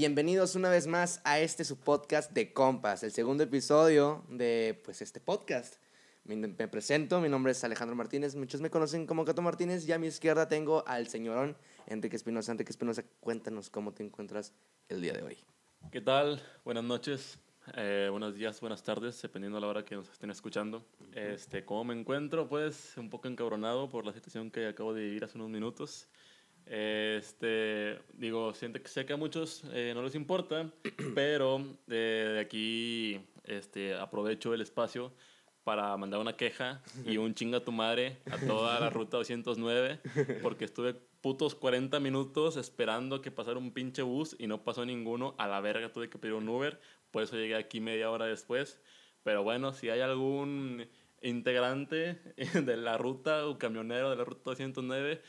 Bienvenidos una vez más a este su podcast de compas, el segundo episodio de pues este podcast. Me, me presento, mi nombre es Alejandro Martínez, muchos me conocen como Cato Martínez y a mi izquierda tengo al señorón Enrique Espinosa. Enrique Espinosa, cuéntanos cómo te encuentras el día de hoy. ¿Qué tal? Buenas noches, eh, buenos días, buenas tardes, dependiendo de la hora que nos estén escuchando. Este, ¿Cómo me encuentro? Pues un poco encabronado por la situación que acabo de vivir hace unos minutos. Este, digo, siento que sé que a muchos eh, no les importa, pero de, de aquí este, aprovecho el espacio para mandar una queja y un chinga a tu madre a toda la ruta 209 porque estuve putos 40 minutos esperando que pasara un pinche bus y no pasó ninguno. A la verga tuve que pedir un Uber, por eso llegué aquí media hora después. Pero bueno, si hay algún integrante de la ruta o camionero de la ruta 209,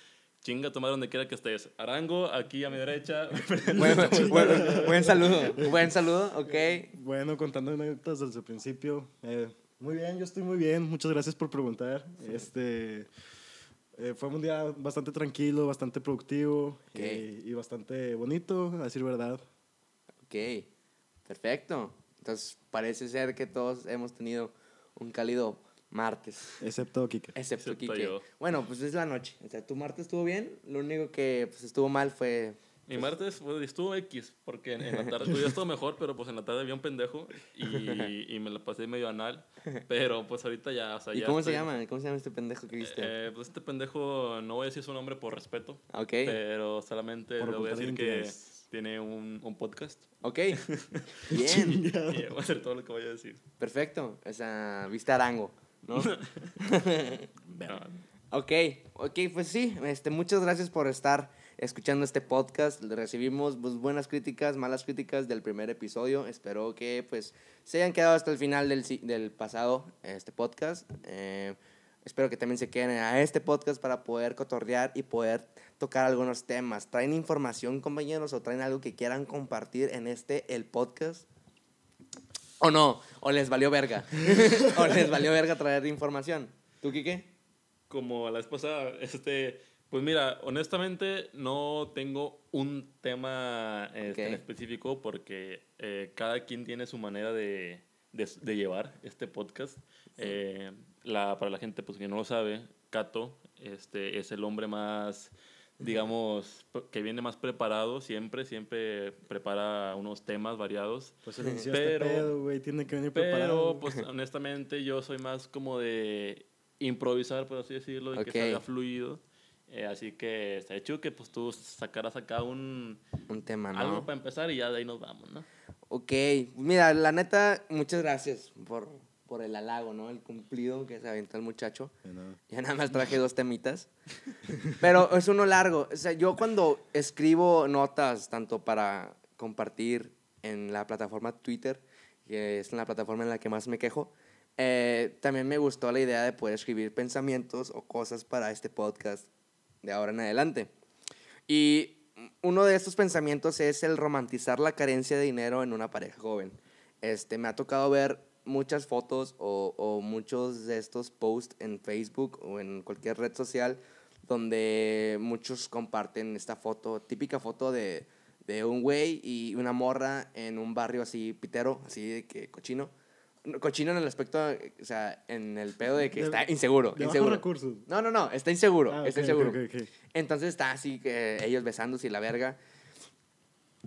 chinga tu madre donde quiera que estés. Arango, aquí a mi derecha. Bueno, buen saludo, buen saludo, ok. Bueno, contando anécdotas desde el principio. eh, muy bien, yo estoy muy bien. Muchas gracias por preguntar. Este, eh, fue un día bastante tranquilo, bastante productivo Ok. eh, y bastante bonito, a decir verdad. Ok, perfecto. Entonces parece ser que todos hemos tenido un cálido martes. Excepto Kike. Excepto yo. Bueno, pues es la noche. O sea, tu martes estuvo bien. Lo único que pues, estuvo mal fue. Mi martes pues, estuvo X, porque en, en la tarde pues, estuvo mejor, pero pues en la tarde había un pendejo y, y me la pasé medio anal. Pero pues ahorita ya, o sea, ¿Y ya cómo se llama? ¿Cómo se llama este pendejo que viste? Eh, pues este pendejo, no voy a decir su nombre por respeto, ok. pero solamente Por le voy a decir que tiene un, un podcast Ok. Bien. y voy a hacer todo lo que voy a decir. Perfecto. O sea, viste Arango, ¿no? Ok, ok, pues sí, este, muchas gracias por estar escuchando este podcast. Recibimos pues, buenas críticas, malas críticas del primer episodio. Espero que pues se hayan quedado hasta el final del, del pasado este podcast. Eh, espero que también se queden a este podcast para poder cotorrear y poder tocar algunos temas. ¿Traen información, compañeros, o traen algo que quieran compartir en este, el podcast? ¿O no? ¿O les valió verga? ¿O les valió verga traer información? ¿Tú, Kike? como la vez pasada, este, pues mira, honestamente no tengo un tema este, en específico porque eh, cada quien tiene su manera de, de, de llevar este podcast. Eh, la, para la gente pues, que no lo sabe, Cato este, es el hombre más, digamos, que viene más preparado siempre, siempre prepara unos temas variados. Pues Pero- este pedo, güey. Tiene que venir preparado. Pero, pues, honestamente, yo soy más como de improvisar, por así decirlo, de Ok. que salga fluido. Eh, así que está hecho que pues tú sacaras acá un Un tema, ¿no? algo para empezar y ya de ahí nos vamos, ¿no? Ok, mira, la neta, muchas gracias por, por el halago, ¿no? El cumplido que se aventó el muchacho. Nada. Ya nada más traje dos temitas. Pero es uno largo. O sea, yo cuando escribo notas, tanto para compartir en la plataforma Twitter, que es la plataforma en la que más me quejo, eh, también me gustó la idea de poder escribir pensamientos o cosas para este podcast de ahora en adelante. Y uno de estos pensamientos es el romantizar la carencia de dinero en una pareja joven. Este, me ha tocado ver muchas fotos o, o muchos de estos posts en Facebook o en cualquier red social donde muchos comparten esta foto, típica foto de, de un güey y una morra en un barrio así pitero, así de que cochino. No, Cochino en el aspecto, o sea, en el pedo de que De- está inseguro. De inseguro. recursos. No, no, no, está inseguro, Ah, está inseguro. Entonces está así que ellos besándose y la verga.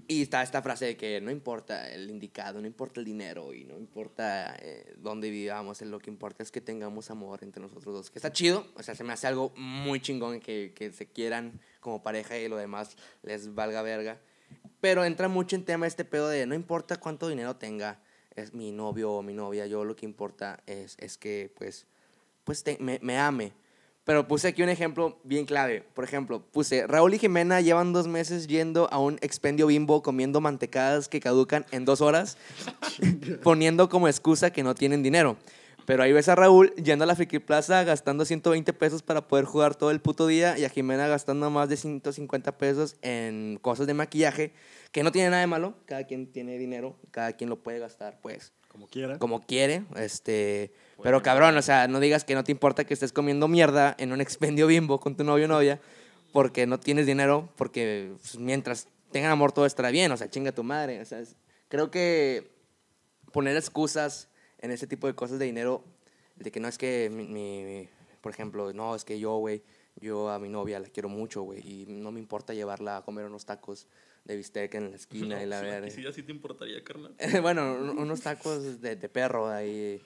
Y está esta frase de que no importa el indicado, no importa el dinero y no importa eh, dónde vivamos, lo que importa es que tengamos amor entre nosotros dos. Que está chido, o sea, se me hace algo muy chingón que, que se quieran como pareja y lo demás les valga verga. Pero entra mucho en tema este pedo de no importa cuánto dinero tenga, es mi novio o mi novia, yo lo que importa es, es que pues, pues te- me, me ame. Pero puse aquí un ejemplo bien clave. Por ejemplo, puse, Raúl y Jimena llevan dos meses yendo a un expendio bimbo comiendo mantecadas que caducan en dos horas, poniendo como excusa que no tienen dinero. Pero ahí ves a Raúl yendo a la Friki Plaza gastando 120 pesos para poder jugar todo el puto día y a Jimena gastando más de 150 pesos en cosas de maquillaje, que no tiene nada de malo. Cada quien tiene dinero, cada quien lo puede gastar, pues Como quiera. como quiere, este, pero cabrón, o sea, no digas que no te importa que estés comiendo mierda en un expendio bimbo con tu novio o novia porque no tienes dinero, porque pues, mientras tengan amor, todo estará bien, o sea, chinga tu madre. O sea, es- creo que poner excusas en ese tipo de cosas de dinero, de que no es que mi, mi- mi- por ejemplo, no, es que yo, güey, yo a mi novia la quiero mucho, güey, y no me importa llevarla a comer unos tacos de bistec en la esquina y la verga. Y si así te importaría, carnal. bueno, un- unos tacos de, de perro ahí.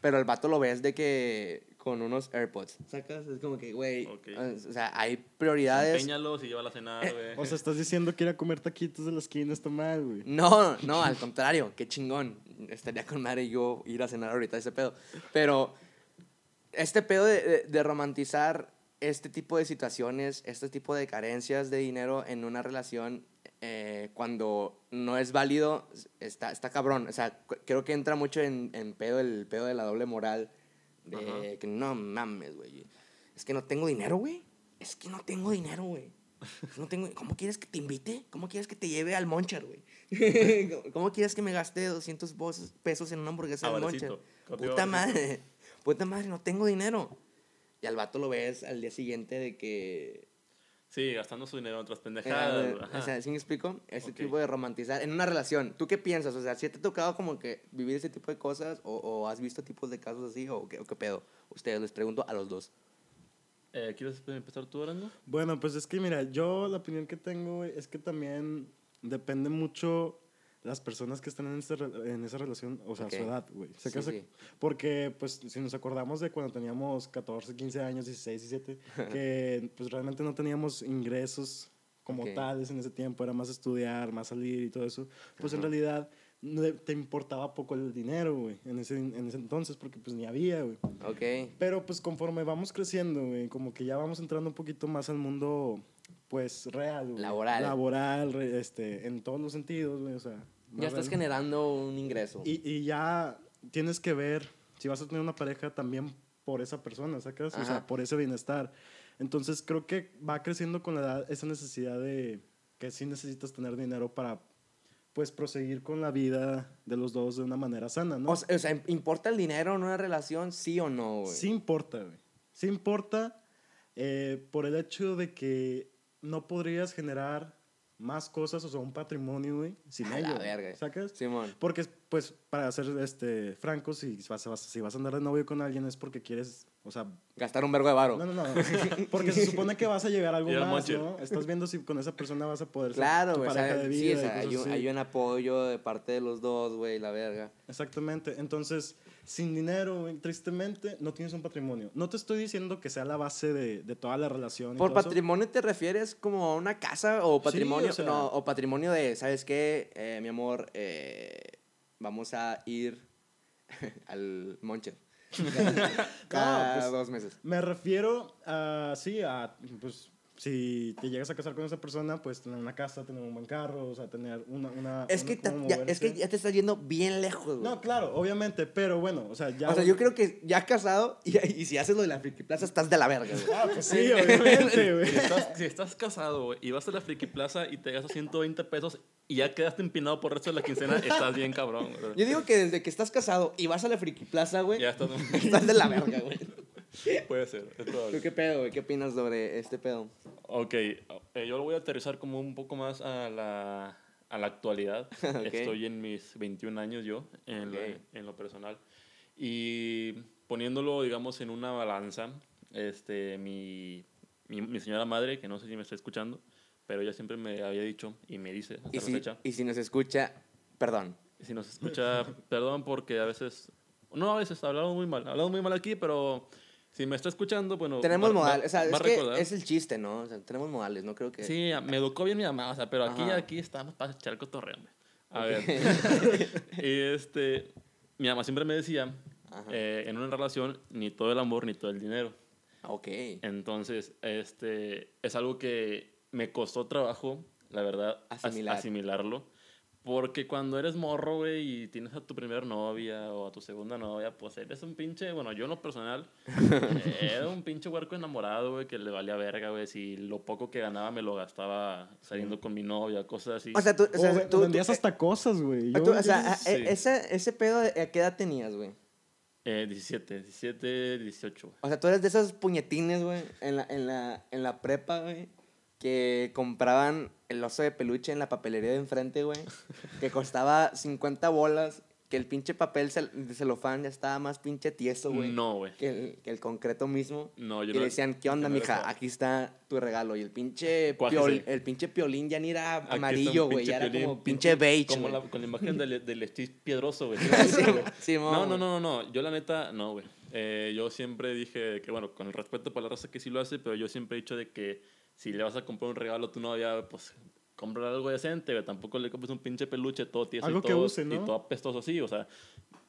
Pero el vato lo ves de que con unos AirPods. ¿Sacas? Es como que, güey. Ok. O sea, hay prioridades. Empeñalos y llévala a cenar, güey. O sea, estás diciendo que ir a comer taquitos de la esquina está mal, güey. No, no, al contrario, qué chingón. Estaría con madre yo ir a cenar ahorita ese pedo. Pero este pedo de, de- de romantizar este tipo de situaciones, este tipo de carencias de dinero en una relación eh, cuando no es válido, está, está cabrón. O sea, creo que entra mucho en, en pedo el pedo de la doble moral. De Ajá. que no mames, güey. Es que no tengo dinero, güey. Es que no tengo dinero, güey. No tengo, ¿Cómo quieres que te invite? ¿Cómo quieres que te lleve al Moncher, güey? ¿Cómo- ¿Cómo quieres que me gaste 200 bos- pesos en una hamburguesa del. Contigo Puta madre. Puta madre, no tengo dinero. Y al vato lo ves al día siguiente de que... Sí, gastando su dinero en otras eh, pendejadas. o ajá. sea, ¿sí me explico? Ese Ok. tipo de romantizar. En una relación, ¿tú qué piensas? O sea, ¿si te ha tocado como que vivir ese tipo de cosas? ¿O, o has visto tipos de casos así? ¿O qué, o qué pedo? Ustedes, les pregunto a los dos. Eh, ¿Quieres empezar tú, Arango? Bueno, pues es que mira, yo la opinión que tengo es que también depende mucho las personas que están en, esa re- en esa relación, o sea, su edad, güey. Sí, Se casa- sí. Porque, pues, si nos acordamos de cuando teníamos 14, 15 años, 16, 17, que pues realmente no teníamos ingresos como tales en ese tiempo, era más estudiar, más salir y todo eso, pues en realidad te importaba poco el dinero, güey, en ese, en ese entonces, porque pues ni había, güey. Ok. Pero pues conforme vamos creciendo, güey, como que ya vamos entrando un poquito más al mundo, pues, real, güey. Laboral. Laboral, este, en todos los sentidos, güey, o sea. Ya estás real. generando un ingreso. Y, y ya tienes que ver si vas a tener una pareja también por esa persona, ¿sacas? O Ajá. sea, por ese bienestar. Entonces creo que va creciendo con la edad esa necesidad de que sí necesitas tener dinero para, pues, proseguir con la vida de los dos de una manera sana, ¿no? O sea, o sea, ¿importa el dinero en una relación, sí o no, güey? Sí importa, güey. Sí importa eh, por el hecho de que no podrías generar más cosas, o sea, un patrimonio, güey, sin A la ello. verga. ¿Sacas? Simón. Porque, pues, para ser este, francos, si vas- si vas a andar de novio con alguien es porque quieres, o sea... Gastar un vergo de varo. No, no, no. Porque se supone que vas a llegar a algo más. ¿no? Estás viendo si con esa persona vas a poder ser Claro, tu güey. o pareja sea, de sí, vida. o y sea, hay, un, así. hay un apoyo de parte de los dos, güey, la verga. Exactamente. Entonces, sin dinero, güey, tristemente, no tienes un patrimonio. No te estoy diciendo que sea la base de, de toda la relación. ¿Por eso. patrimonio te refieres como a una casa o patrimonio? o sea- no, o patrimonio de, ¿sabes qué? Eh, mi amor, eh, vamos a ir al Moncher. Cada pues- dos meses. Me refiero a, sí, a, pues, si te llegas a casar con esa persona, pues tener una casa, tener un buen carro, o sea, tener una... una Es una que, ya, es que ya te estás yendo bien lejos, güey. No, claro, obviamente, pero bueno, o sea, ya... o sea, yo creo que ya casado y, y si haces lo de la Friki Plaza estás de la verga, güey. Ah, pues sí, obviamente, güey. Si estás, si estás casado, güey, y vas a la Friki Plaza y te gastas 120 pesos y ya quedaste empinado por el resto de la quincena, estás bien cabrón, güey. Yo digo que desde que estás casado y vas a la Friki Plaza, güey, Ya estás... estás de la verga, güey. Puede ser, es probable. ¿Tú qué pedo, güey? ¿Qué opinas sobre este pedo? Ok, eh, yo lo voy a aterrizar como un poco más a la, a la actualidad. Ok. Estoy en mis 21 años yo, en, lo- Ok. en lo personal. Y poniéndolo, digamos, en una balanza, este, mi, mi, mi señora madre, que no sé si me está escuchando, pero ella siempre me había dicho y me dice hasta Y la si, fecha. y si nos escucha, perdón. Y si nos escucha, perdón porque a veces, no a veces, hablamos muy mal, hablamos muy mal aquí, pero si me está escuchando, bueno... Tenemos modales, o sea, va es que el chiste, ¿no? O sea, tenemos modales, no creo que... Sí, me educó bien mi mamá, o sea, pero aquí, Ajá. aquí estamos para echar cotorreo. A Ok. ver. y este, mi mamá siempre me decía, eh, en una relación, ni todo el amor, ni todo el dinero. Ok. Entonces, este, es algo que me costó trabajo, la verdad, as- Asimilar. asimilarlo. Porque cuando eres morro, güey, y tienes a tu primer novia o a tu segunda novia, pues eres un pinche, bueno, yo en lo personal, era un pinche huerco enamorado, güey, que le valía verga, güey. Si lo poco que ganaba me lo gastaba saliendo con mi novia, cosas así. O sea, tú... O sea, O, tú- tú- vendías hasta cosas, güey. ah, o sea, sí. eh, ese, ese pedo, ¿a qué edad tenías, güey? Eh, 17, 17, 18, güey. O sea, tú eres de esos puñetines, güey, en la, en la, en la prepa, güey, que compraban el oso de peluche en la papelería de enfrente, güey. Que costaba 50 bolas. Que el pinche papel de celofán ya estaba más pinche tieso, güey. No, güey. Que el, que el concreto mismo. No, yo y no- le decían, ¿qué onda, no mija? Aquí está tu regalo. Y el pinche, piol- el pinche piolín ya ni era Aquí amarillo, güey. Ya era como pinche beige, Como la, con la imagen del, del Steve piedroso, güey. Sí. Simón, no, no, no, no. Yo la neta, no, güey. Eh, yo siempre dije que, bueno, con el respeto para la raza que sí lo hace, pero yo siempre he dicho de que si le vas a comprar un regalo a tu novia, pues comprar algo decente, güey. Tampoco le compres un pinche peluche todo tieso Algo y que todo, use, ¿no? y todo apestoso así, o sea,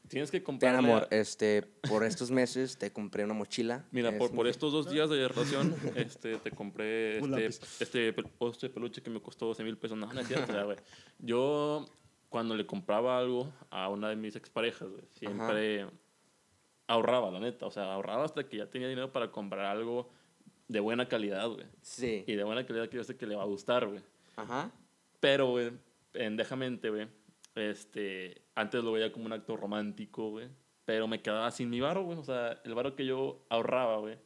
tienes que Ten comprar... amor, este, por estos meses te compré una mochila. Mira, por, Es- por estos dos días de relación, este, te compré este, este de peluche que me costó 12 mil pesos. No, no es cierto, o sea, güey. Yo, cuando le compraba algo a una de mis exparejas, güey, siempre ahorraba, la neta. O sea, ahorraba hasta que ya tenía dinero para comprar algo de buena calidad, güey. Sí. Y de buena calidad que yo sé que le va a gustar, güey. Ajá. Pero, güey, pendejamente, güey, este, antes lo veía como un acto romántico, güey, pero me quedaba sin mi varo, güey, o sea, el varo que yo ahorraba, güey,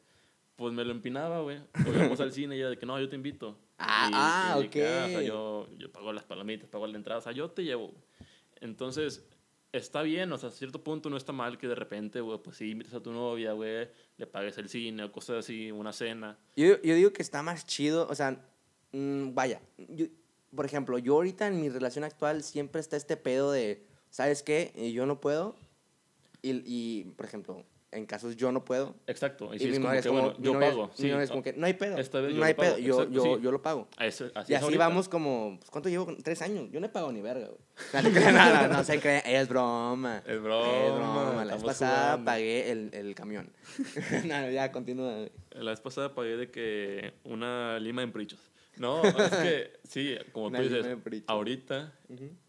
pues me lo empinaba, güey, o íbamos al cine y era de que, no, yo te invito. Ah, Y- ah, y sea, ok. yo, yo pago las palomitas, pago la entrada, o sea, yo te llevo. güey. Entonces, está bien, o sea, a cierto punto no está mal que de repente, güey, pues sí, invites a tu novia, güey, le pagues el cine o cosas así, una cena. Yo, yo digo que está más chido, o sea, mm, vaya, yo- por ejemplo, yo ahorita en mi relación actual siempre está este pedo de, ¿sabes qué? Eh, Yo no puedo. Y, y, por ejemplo, en casos yo no puedo. Exacto, y, Y, si mi como novia que, es como, bueno, mi yo novia pago. sí, es como que, no hay pedo. esta vez yo no hay pago, pedo, yo, exacto, yo, sí. yo lo pago. a eso- así Y así vamos como, pues, ¿cuánto llevo? Tres años. Yo no he pagado ni verga, güey. No, no, no, no, no se creen, es broma. Es broma, Es broma. La vez pasada jugando. pagué el, el camión. no, ya, continúa. La vez pasada pagué de que una lima en prichos. No, es que sí, como tú dices, ahorita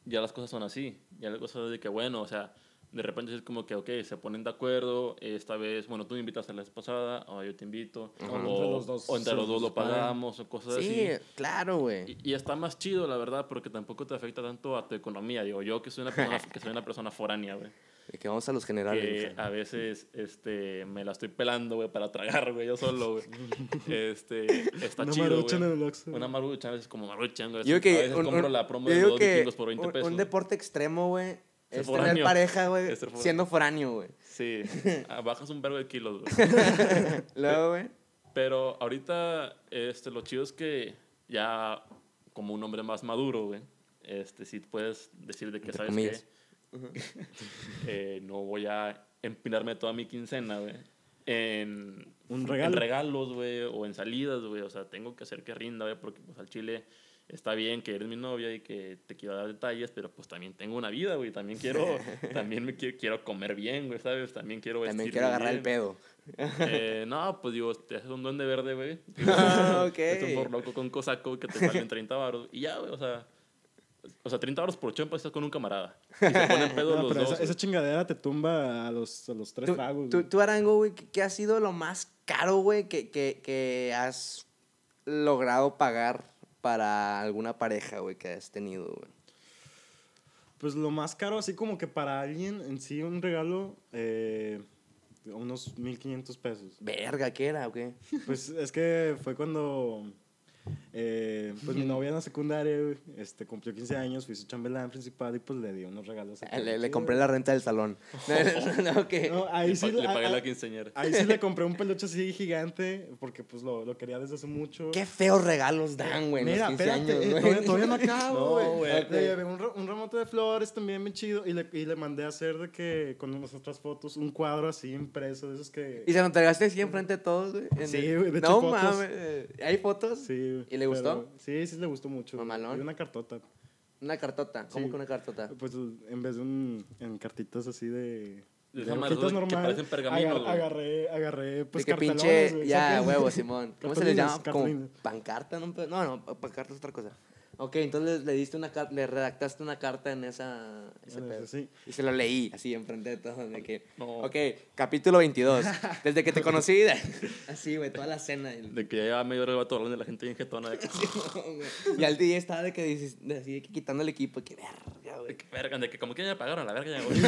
ya las cosas son así. Ya las cosas de que, bueno, o sea, de repente es como que, ok, se ponen de acuerdo. Esta vez, bueno, tú me invitas a la vez pasada, o yo te invito. O, Entre los dos o entre los dos lo pagamos, o cosas Sí, así. claro, güey. Y, y está más chido, la verdad, porque tampoco te afecta tanto a tu economía. Digo, yo que soy una persona, que soy una persona foránea, güey. Que vamos a los generales. que a veces este, me la estoy pelando, güey, para tragar, güey, yo solo, güey. Este, está Una chido, güey. en el Oxxo. Una maruchan, a veces como maruchan, güey. Yo a que veces un, compro un- la promo de los que vikingos por 20 un- pesos. Un, deporte extremo, güey, es foráneo. tener pareja, güey, Es ser foráneo. siendo foráneo, güey. Sí, ah, bajas un vergo de kilos, güey. Luego, güey. Pero ahorita, este, lo chido es que ya como un hombre más maduro, güey, este, sí puedes decir de que, Entre ¿sabes comillas. qué? Eh, no voy a empinarme toda mi quincena, güey, en, Un en regalo. regalos, güey, o en salidas, güey. O sea, tengo que hacer que rinda, güey, porque pues al chile está bien que eres mi novia y que te quiero dar detalles, pero pues también tengo una vida, güey. También quiero, también me quiero, quiero comer bien, güey, ¿sabes? También quiero También quiero agarrar el pedo. Eh, no, pues digo, te haces un duende verde, güey. Ah, ok. Es un por loco con cosaco que te salen 30 baros. Y ya, güey, o sea... O sea, 30 baros por chompa estás con un camarada. Y se ponen pedos No, los pero dos. esa, esa chingadera te tumba a los, a los tres tragos. tú, güey. tú, Arango, güey, ¿qué, qué ha sido lo más caro, güey, que, que, que has logrado pagar para alguna pareja, güey, que has tenido, güey? Pues lo más caro, así como que para alguien en sí, un regalo, eh, unos 1500 pesos. Verga, ¿qué era, o qué? Pues es que fue cuando eh, pues mi novia en la secundaria güey, este, cumplió 15 años, fui su chambelán principal y pues le di unos regalos. acá Le, le chidos. compré la renta del salón. No, no. No, ahí sí, le pagué a- la a- quinceañera. ahí sí le compré un peluche así gigante porque pues lo, lo quería desde hace mucho. Qué feos regalos dan, güey, Mira, los 15 espérate, años, eh, todavía, todavía no acabo, güey. güey. Le llevé un, un ramote de flores también bien chido y le, y le mandé a hacer de que con unas otras fotos un cuadro así impreso de esos que... ¿Y se lo entregaste así enfrente de todos, güey? En Sí, güey, de hecho, No fotos. mames, ¿hay fotos? Sí, güey, ¿Y le gustó? sí, sí le gustó mucho. Mamalón. Y una cartota. Una cartota, ¿cómo Sí. que una cartota? Pues en vez de un, en cartitas así de... De hojitas que normales, parecen pergaminos, agar- agarré, agarré, pues de que pinche, ya, huevo, Simón. ¿Cómo se les llama? Como pancarta, ¿no? No, no, pa- pancarta es otra cosa. Ok, entonces le diste una le redactaste una carta en esa, ese pedo. sí. Y se lo leí así enfrente de todos. De que, No. Ok, capítulo 22. Desde que te conocí, así, güey, toda la cena. y- De que ya medio hora el hablando de la gente bien jetona. De que, y al día estaba de que, de así, de que quitando el equipo. Que verga, güey. que verga, de que como que ya pagaron la verga ya, güey.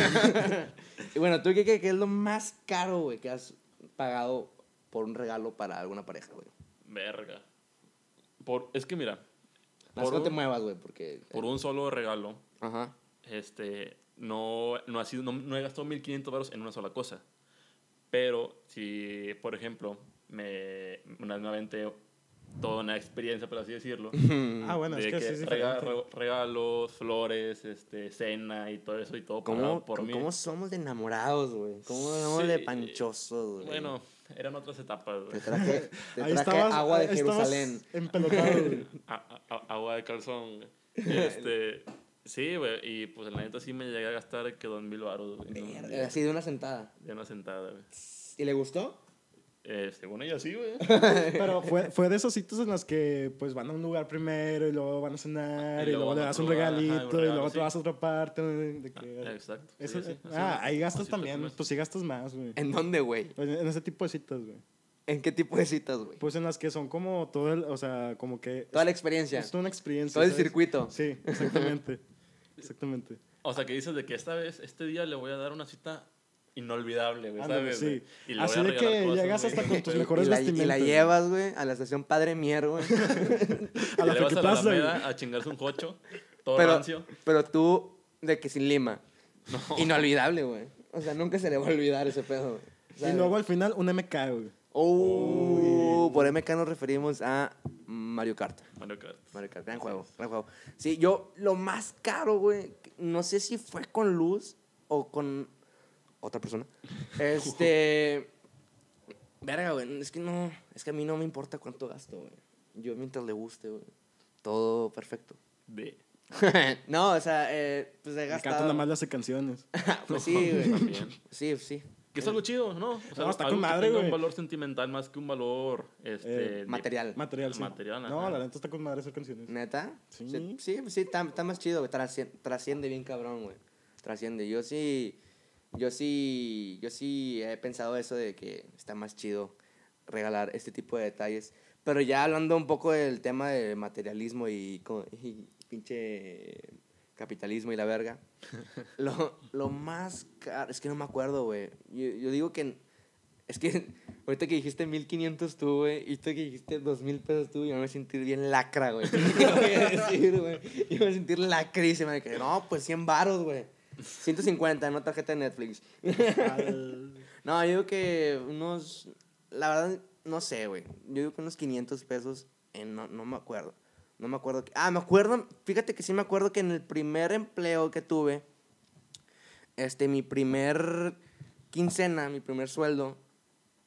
Y bueno, ¿tú qué, qué, qué es lo más caro, güey, que has pagado por un regalo para alguna pareja, güey? Verga. Por, es que mira, Más por no te un, muevas, güey, porque... por un solo regalo, Ajá. este, no, no, ha sido, no, no he gastado 1500 baros en una sola cosa. Pero si, por ejemplo, me, una vez me aventé toda una experiencia, por así decirlo, Ah, bueno, es de que, que sí es rega- diferente. re- regalos, flores, este, cena y todo eso y todo ¿Cómo, por cómo- mí. cómo somos de enamorados, güey? ¿Cómo somos de Sí. panchosos, güey? Bueno, eran otras etapas, Te güey. traje, te Ahí traje estabas- agua de Jerusalén. Empelotado, güey. A- a- a- agua de calzón, güey. Este, sí, güey, y pues la neta sí me llegué a gastar que dos mil baros, güey. en Así de una sentada. De una sentada, güey. ¿Y le gustó? Eh, según ella sí, güey. Pero fue, fue de esos sitios en los que pues van a un lugar primero y luego van a cenar Y y, luego le das un ajá, regalito y luego sí. te vas a otra parte. de que- Ah, Exacto. sí, Eso- sí, así ah, ahí gastas Así también. es. Pues sí gastas más, güey. ¿En dónde, güey? En, en ese tipo de citas, güey. ¿En qué tipo de citas, güey? Pues en las que son como todo el, o sea, como que... Toda la experiencia. Es toda una experiencia. Todo el circuito. Sí, exactamente. exactamente. O sea, que dices de que esta vez, este día le voy a dar una cita inolvidable, güey, ¿sabes? sí. Y le Así voy a de que cosas, llegas güey. hasta con tus Y mejores la, y la llevas, güey, a la estación Padre Mier, güey. A la Y le vas a la güey. A chingarse un jocho, todo pero, rancio. pero tú, de que sin lima. Inolvidable, güey. O sea, nunca se le va a olvidar ese pedo, güey. Y luego al final un MK, güey. Oh, por MK nos referimos a Mario Kart. Mario Kart. Mario Kart, gran juego, gran juego. Sí, yo lo más caro, güey, no sé si fue con Luz o con otra persona. Este, verga, güey, es que no, es que a mí no me importa cuánto gasto, güey. Yo mientras le guste, güey, todo perfecto. De. no, o sea, eh, pues he Me gastado. cantan nada más las canciones. pues sí, güey. También. Sí, sí. Que es algo chido, ¿no? O No, está con madre, güey. un valor sentimental más que un valor este, Eh, de- Material. Material, sí. Material, no, ajá. la neta está con madre esas canciones. ¿Neta? Sí. Sí, sí, sí, está, está más chido, güey. Trascien- Trasciende bien cabrón, güey. Trasciende. Yo sí, yo sí, yo sí he pensado eso de que está más chido regalar este tipo de detalles. Pero ya hablando un poco del tema de materialismo y, y pinche capitalismo y la verga. lo, lo más caro, es que no me acuerdo, güey. Yo, yo digo que, es que ahorita que dijiste 1500 tú, güey, y tú que dijiste 2000 pesos tú, yo me voy a sentir bien lacra, güey. Yo me voy a sentir lacrísima de que, no, pues 100 varos, güey. 150, no tarjeta de Netflix. No, yo digo que unos, la verdad, no sé, güey. Yo digo que unos 500 pesos, en, no, no me acuerdo. No me acuerdo. que- ah, me acuerdo, fíjate que sí me acuerdo que en el primer empleo que tuve, este, mi primer quincena, mi primer sueldo,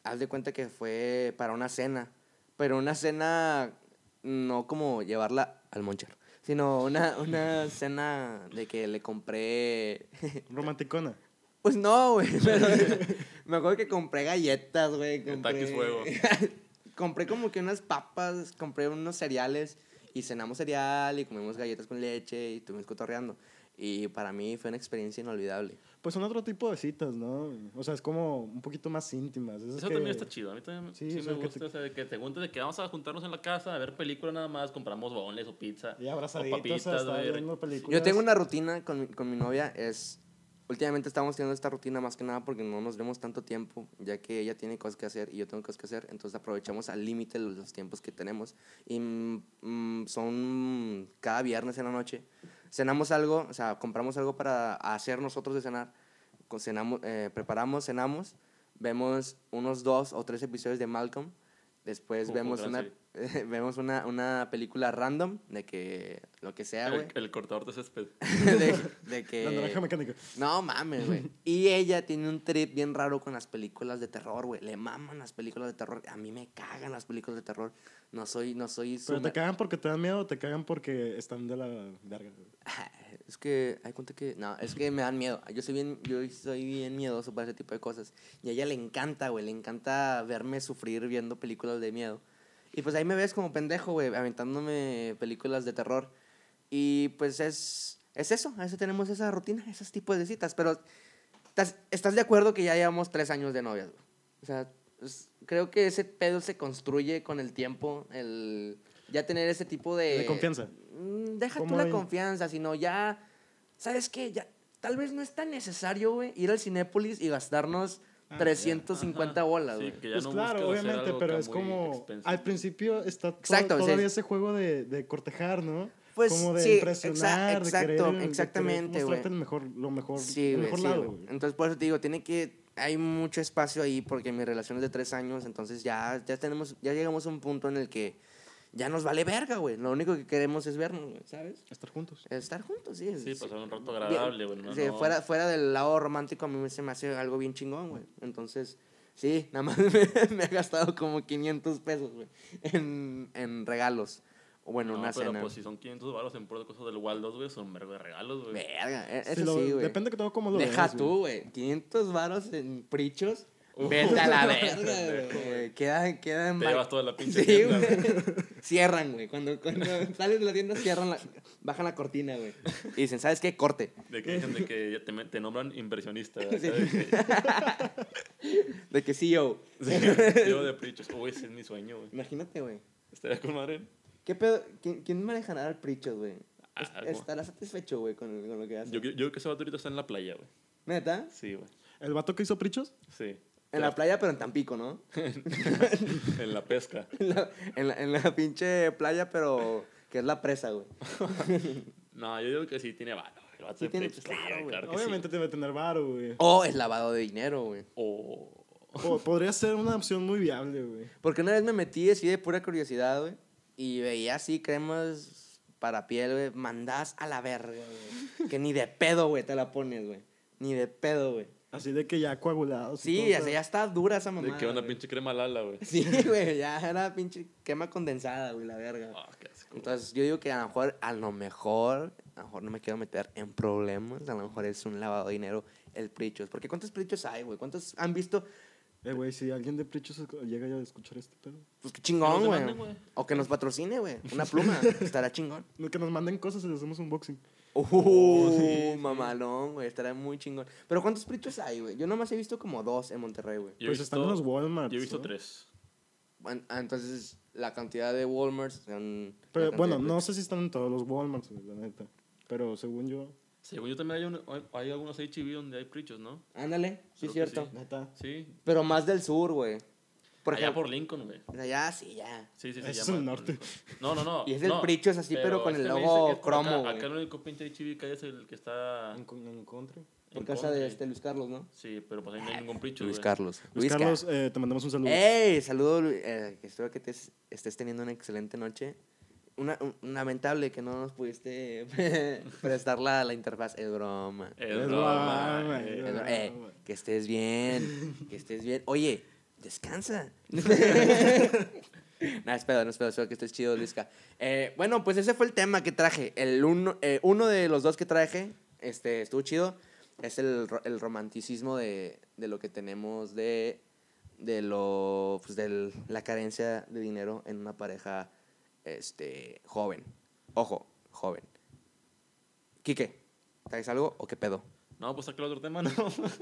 haz de cuenta que fue para una cena. Pero una cena, no como llevarla al monchero, sino una, una cena de que le compré Romanticona. pues no, güey. Pero me acuerdo que compré galletas, güey. Compré... fuego. compré como que unas papas, compré unos cereales y cenamos cereal y comimos galletas con leche y estuvimos cotorreando. Y para mí fue una experiencia inolvidable. Pues son otro tipo de citas, ¿no? O sea, es como un poquito más íntimas. Eso que- también está chido. A mí también Sí, o me gusta. te- O sea, de que te juntes de que vamos a juntarnos en la casa a ver película nada más, compramos bonles o pizza. Y o abrazaditos papitas, viendo películas. Yo tengo una rutina con, mi- con mi novia, es... Últimamente estamos teniendo esta rutina más que nada porque no nos vemos tanto tiempo, ya que ella tiene cosas que hacer y yo tengo cosas que hacer, entonces aprovechamos al límite los, tiempos que tenemos. Y mm, son cada viernes en la noche. Cenamos algo, o sea, compramos algo para hacer nosotros de cenar, cenamos, eh, preparamos, cenamos, vemos unos dos o tres episodios de Malcolm, después Uf, vemos una, vemos una, una película random de que lo que sea, güey. El, el cortador de césped. de, de que... La naranja mecánica. No mames, güey. Y ella tiene un trip bien raro con las películas de terror, güey. Le maman las películas de terror. A mí me cagan las películas de terror. No soy, no soy Pero te cagan porque te dan miedo o te cagan porque están de la verga. Es que, hay cuenta que, no, es que me dan miedo. Yo soy bien, yo soy bien miedoso para ese tipo de cosas. Y a ella le encanta, güey, le encanta verme sufrir viendo películas de miedo. Y pues ahí me ves como pendejo, güey, aventándome películas de terror. Y pues es, es eso, a eso tenemos esa rutina, esos tipos de citas. Pero, ¿estás, estás de acuerdo que ya llevamos tres años de novias, güey? O sea, es- creo que ese pedo se construye con el tiempo, el ya tener ese tipo de... De confianza. Mm, Deja tú ¿Cómo la ven? confianza, sino ya, ¿sabes qué? Ya, tal vez no es tan necesario, güey, ir al Cinépolis y gastarnos 350 bolas, Sí, güey. que ya Pues no claro, obviamente, pero es como. expensive. Al principio está to- Exacto, o sea, todavía es- ese juego de, de cortejar, ¿no? Pues, como de sí, impresionar, exa- de exacto, de querer exactamente, güey. mostrarte el mejor, lo mejor, Sí, el güey, mejor sí, lado, güey. güey. Entonces, por eso te digo, tiene que. Hay mucho espacio ahí porque mi relación es de tres años, entonces ya, ya tenemos, ya llegamos a un punto en el que ya nos vale verga, güey. Lo único que queremos es vernos, güey, ¿sabes? Estar juntos. Estar juntos, sí. Sí, sí. pasar un rato agradable, güey. No, sí, no- Fuera, fuera del lado romántico, a mí se me hace algo bien chingón, güey. Entonces, sí, nada más me, me ha gastado como 500 pesos, güey, en, en regalos. O bueno, no, una pero cena. pues si son 500 baros en puras cosas del Waldos, güey, son vergo de regalos, güey. Verga, e- Sí, eso sí, güey. Depende que todo como lo Deja veas, tú, güey. 500 varos en prichos. Vete a la verga, güey. Queda, queda en Te mal- llevas toda la pinche Sí, tienda, güey. Cierran, güey. Cuando, cuando sales de la tienda, cierran la, bajan la cortina, güey. Y dicen, ¿sabes qué? Corte. De que dicen de que ya te, te nombran inversionista. Sí. ¿sabes? De que sí, yo. Sí, yo de prichos. Uy, ese es mi sueño, güey. Imagínate, güey. Estaría con madre. ¿Qué pedo? ¿Quién, quién manejará el prichos, güey? Ah, Es- ¿cómo? ¿Estarás satisfecho, güey, con, con lo que haces? Yo, yo creo que ese vato ahorita está en la playa, güey. ¿Neta? Sí, güey. ¿El vato que hizo Prichos? Sí. En la playa, pero en Tampico, ¿no? en la pesca. En la, en la, en la pinche playa, pero que es la presa, güey. No, yo digo que sí tiene varo. güey. El vato Sí de tiene- prichos, claro, güey. claro que Obviamente sí. debe tener varo, güey. O es lavado de dinero, güey. O... Po- Podría ser una opción muy viable, güey. Porque una vez me metí así de pura curiosidad, güey. Y veía así cremas para piel, güey. Mandás a la verga, güey. Que ni de pedo, güey, te la pones, güey. Ni de pedo, güey. Así de que ya coagulados. y Sí, todo, ya, está dura esa mamá. De que una pinche crema Lala, güey. Sí, güey, ya era pinche quema condensada, güey, la verga. Ah, qué asco. Entonces, yo digo que a lo mejor, a lo mejor, a lo mejor no me quiero meter en problemas. A lo mejor es un lavado de dinero el Prichos. Porque ¿cuántos Prichos hay, güey? ¿Cuántos han visto? Eh, güey, si alguien de Prichos llega ya a escuchar este pedo. Pues qué Que chingón, güey. O que nos patrocine, güey. Una pluma. Estará chingón. Que nos manden cosas y les hacemos un boxing. Uh, mamalón, güey. Estará muy chingón. Pero ¿cuántos Prichos hay, güey? Yo nomás he visto como dos en Monterrey, güey. Pues están en los Walmart. Yo he visto ¿no? tres. Bueno, ah, entonces, la cantidad de Walmarts Pero bueno, no sé si están en todos los Walmarts, la neta. Pero según yo, Según yo también hay, un- hay, hay algunos HB donde hay prichos, ¿no? Ándale, sí, Creo que cierto. sí. neta. Sí. Pero más del sur, güey. Por Allá ejemplo, por Lincoln, güey. sea, ya, sí, ya. Sí, sí, se es llama. el norte. No, no, no. Y es el no, Prichos así, pero con el este logo es cromo, Acá, güey. acá el único pinche HB que hay es el que está. En, en country. Por en casa de este Luis Carlos, ¿no? Sí, pero pues ahí no hay ningún pricho. Luis güey. Carlos. Luis Ca- Carlos, eh, te mandamos un saludo. ¡Ey! Saludo, Lu- eh, que espero que te es- estés teniendo una excelente noche. Una, un- lamentable que no nos pudiste prestar la, la interfaz. Es broma. Es broma, broma, eh. Es eh, que estés bien. Que estés bien. Oye, descansa. Nada, espero, no espero, espero que estés chido, Luisca. Eh, bueno, pues ese fue el tema que traje. El uno, eh, uno de los dos que traje, este, estuvo chido. Es el, el romanticismo de, de lo que tenemos de, de lo, pues, de la carencia de dinero en una pareja este, joven. Ojo, joven. Quique, ¿traes algo o qué pedo? No, pues saca el otro tema, ¿no?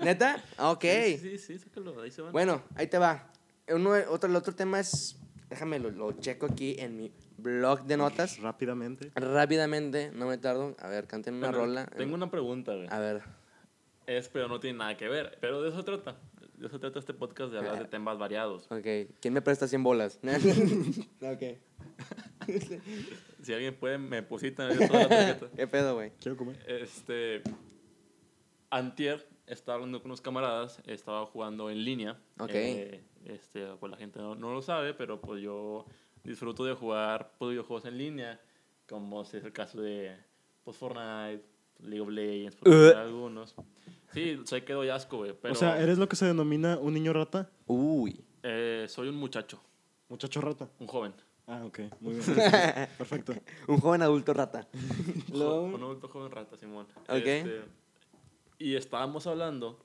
¿Neta? Ah, Ok. Sí, sí, sí, sácalo, ahí se van. Bueno, ahí te va. Uno, otro, el otro tema es, déjame lo, lo checo aquí en mi blog de notas. Rápidamente. Rápidamente, no me tardo. A ver, canten una Bueno, rola. Tengo una pregunta, güey. A ver. Es, pero no tiene nada que ver. Pero de eso trata. De eso trata este podcast, de hablar de temas variados. Ok. ¿Quién me presta 100 bolas? ok. Si alguien puede, me depositan toda la tarjeta. ¿Qué pedo, güey? Quiero comer. Este. Antier estaba hablando con unos camaradas, estaba jugando en línea. Ok. Eh, este, pues la gente no, no lo sabe, pero pues yo disfruto de jugar pues, videojuegos en línea, como si es el caso de pues, Fortnite, League of Legends, por Uh. algunos. Sí, soy quedo ya asco, güey. Pero O sea, ¿eres lo que se denomina un niño rata? Uy. eh, soy un muchacho, Muchacho rata. un joven. Ah, ok. Muy bien. Perfecto. Un joven adulto rata. Un adulto joven rata, Simón. Ok. Este, y estábamos hablando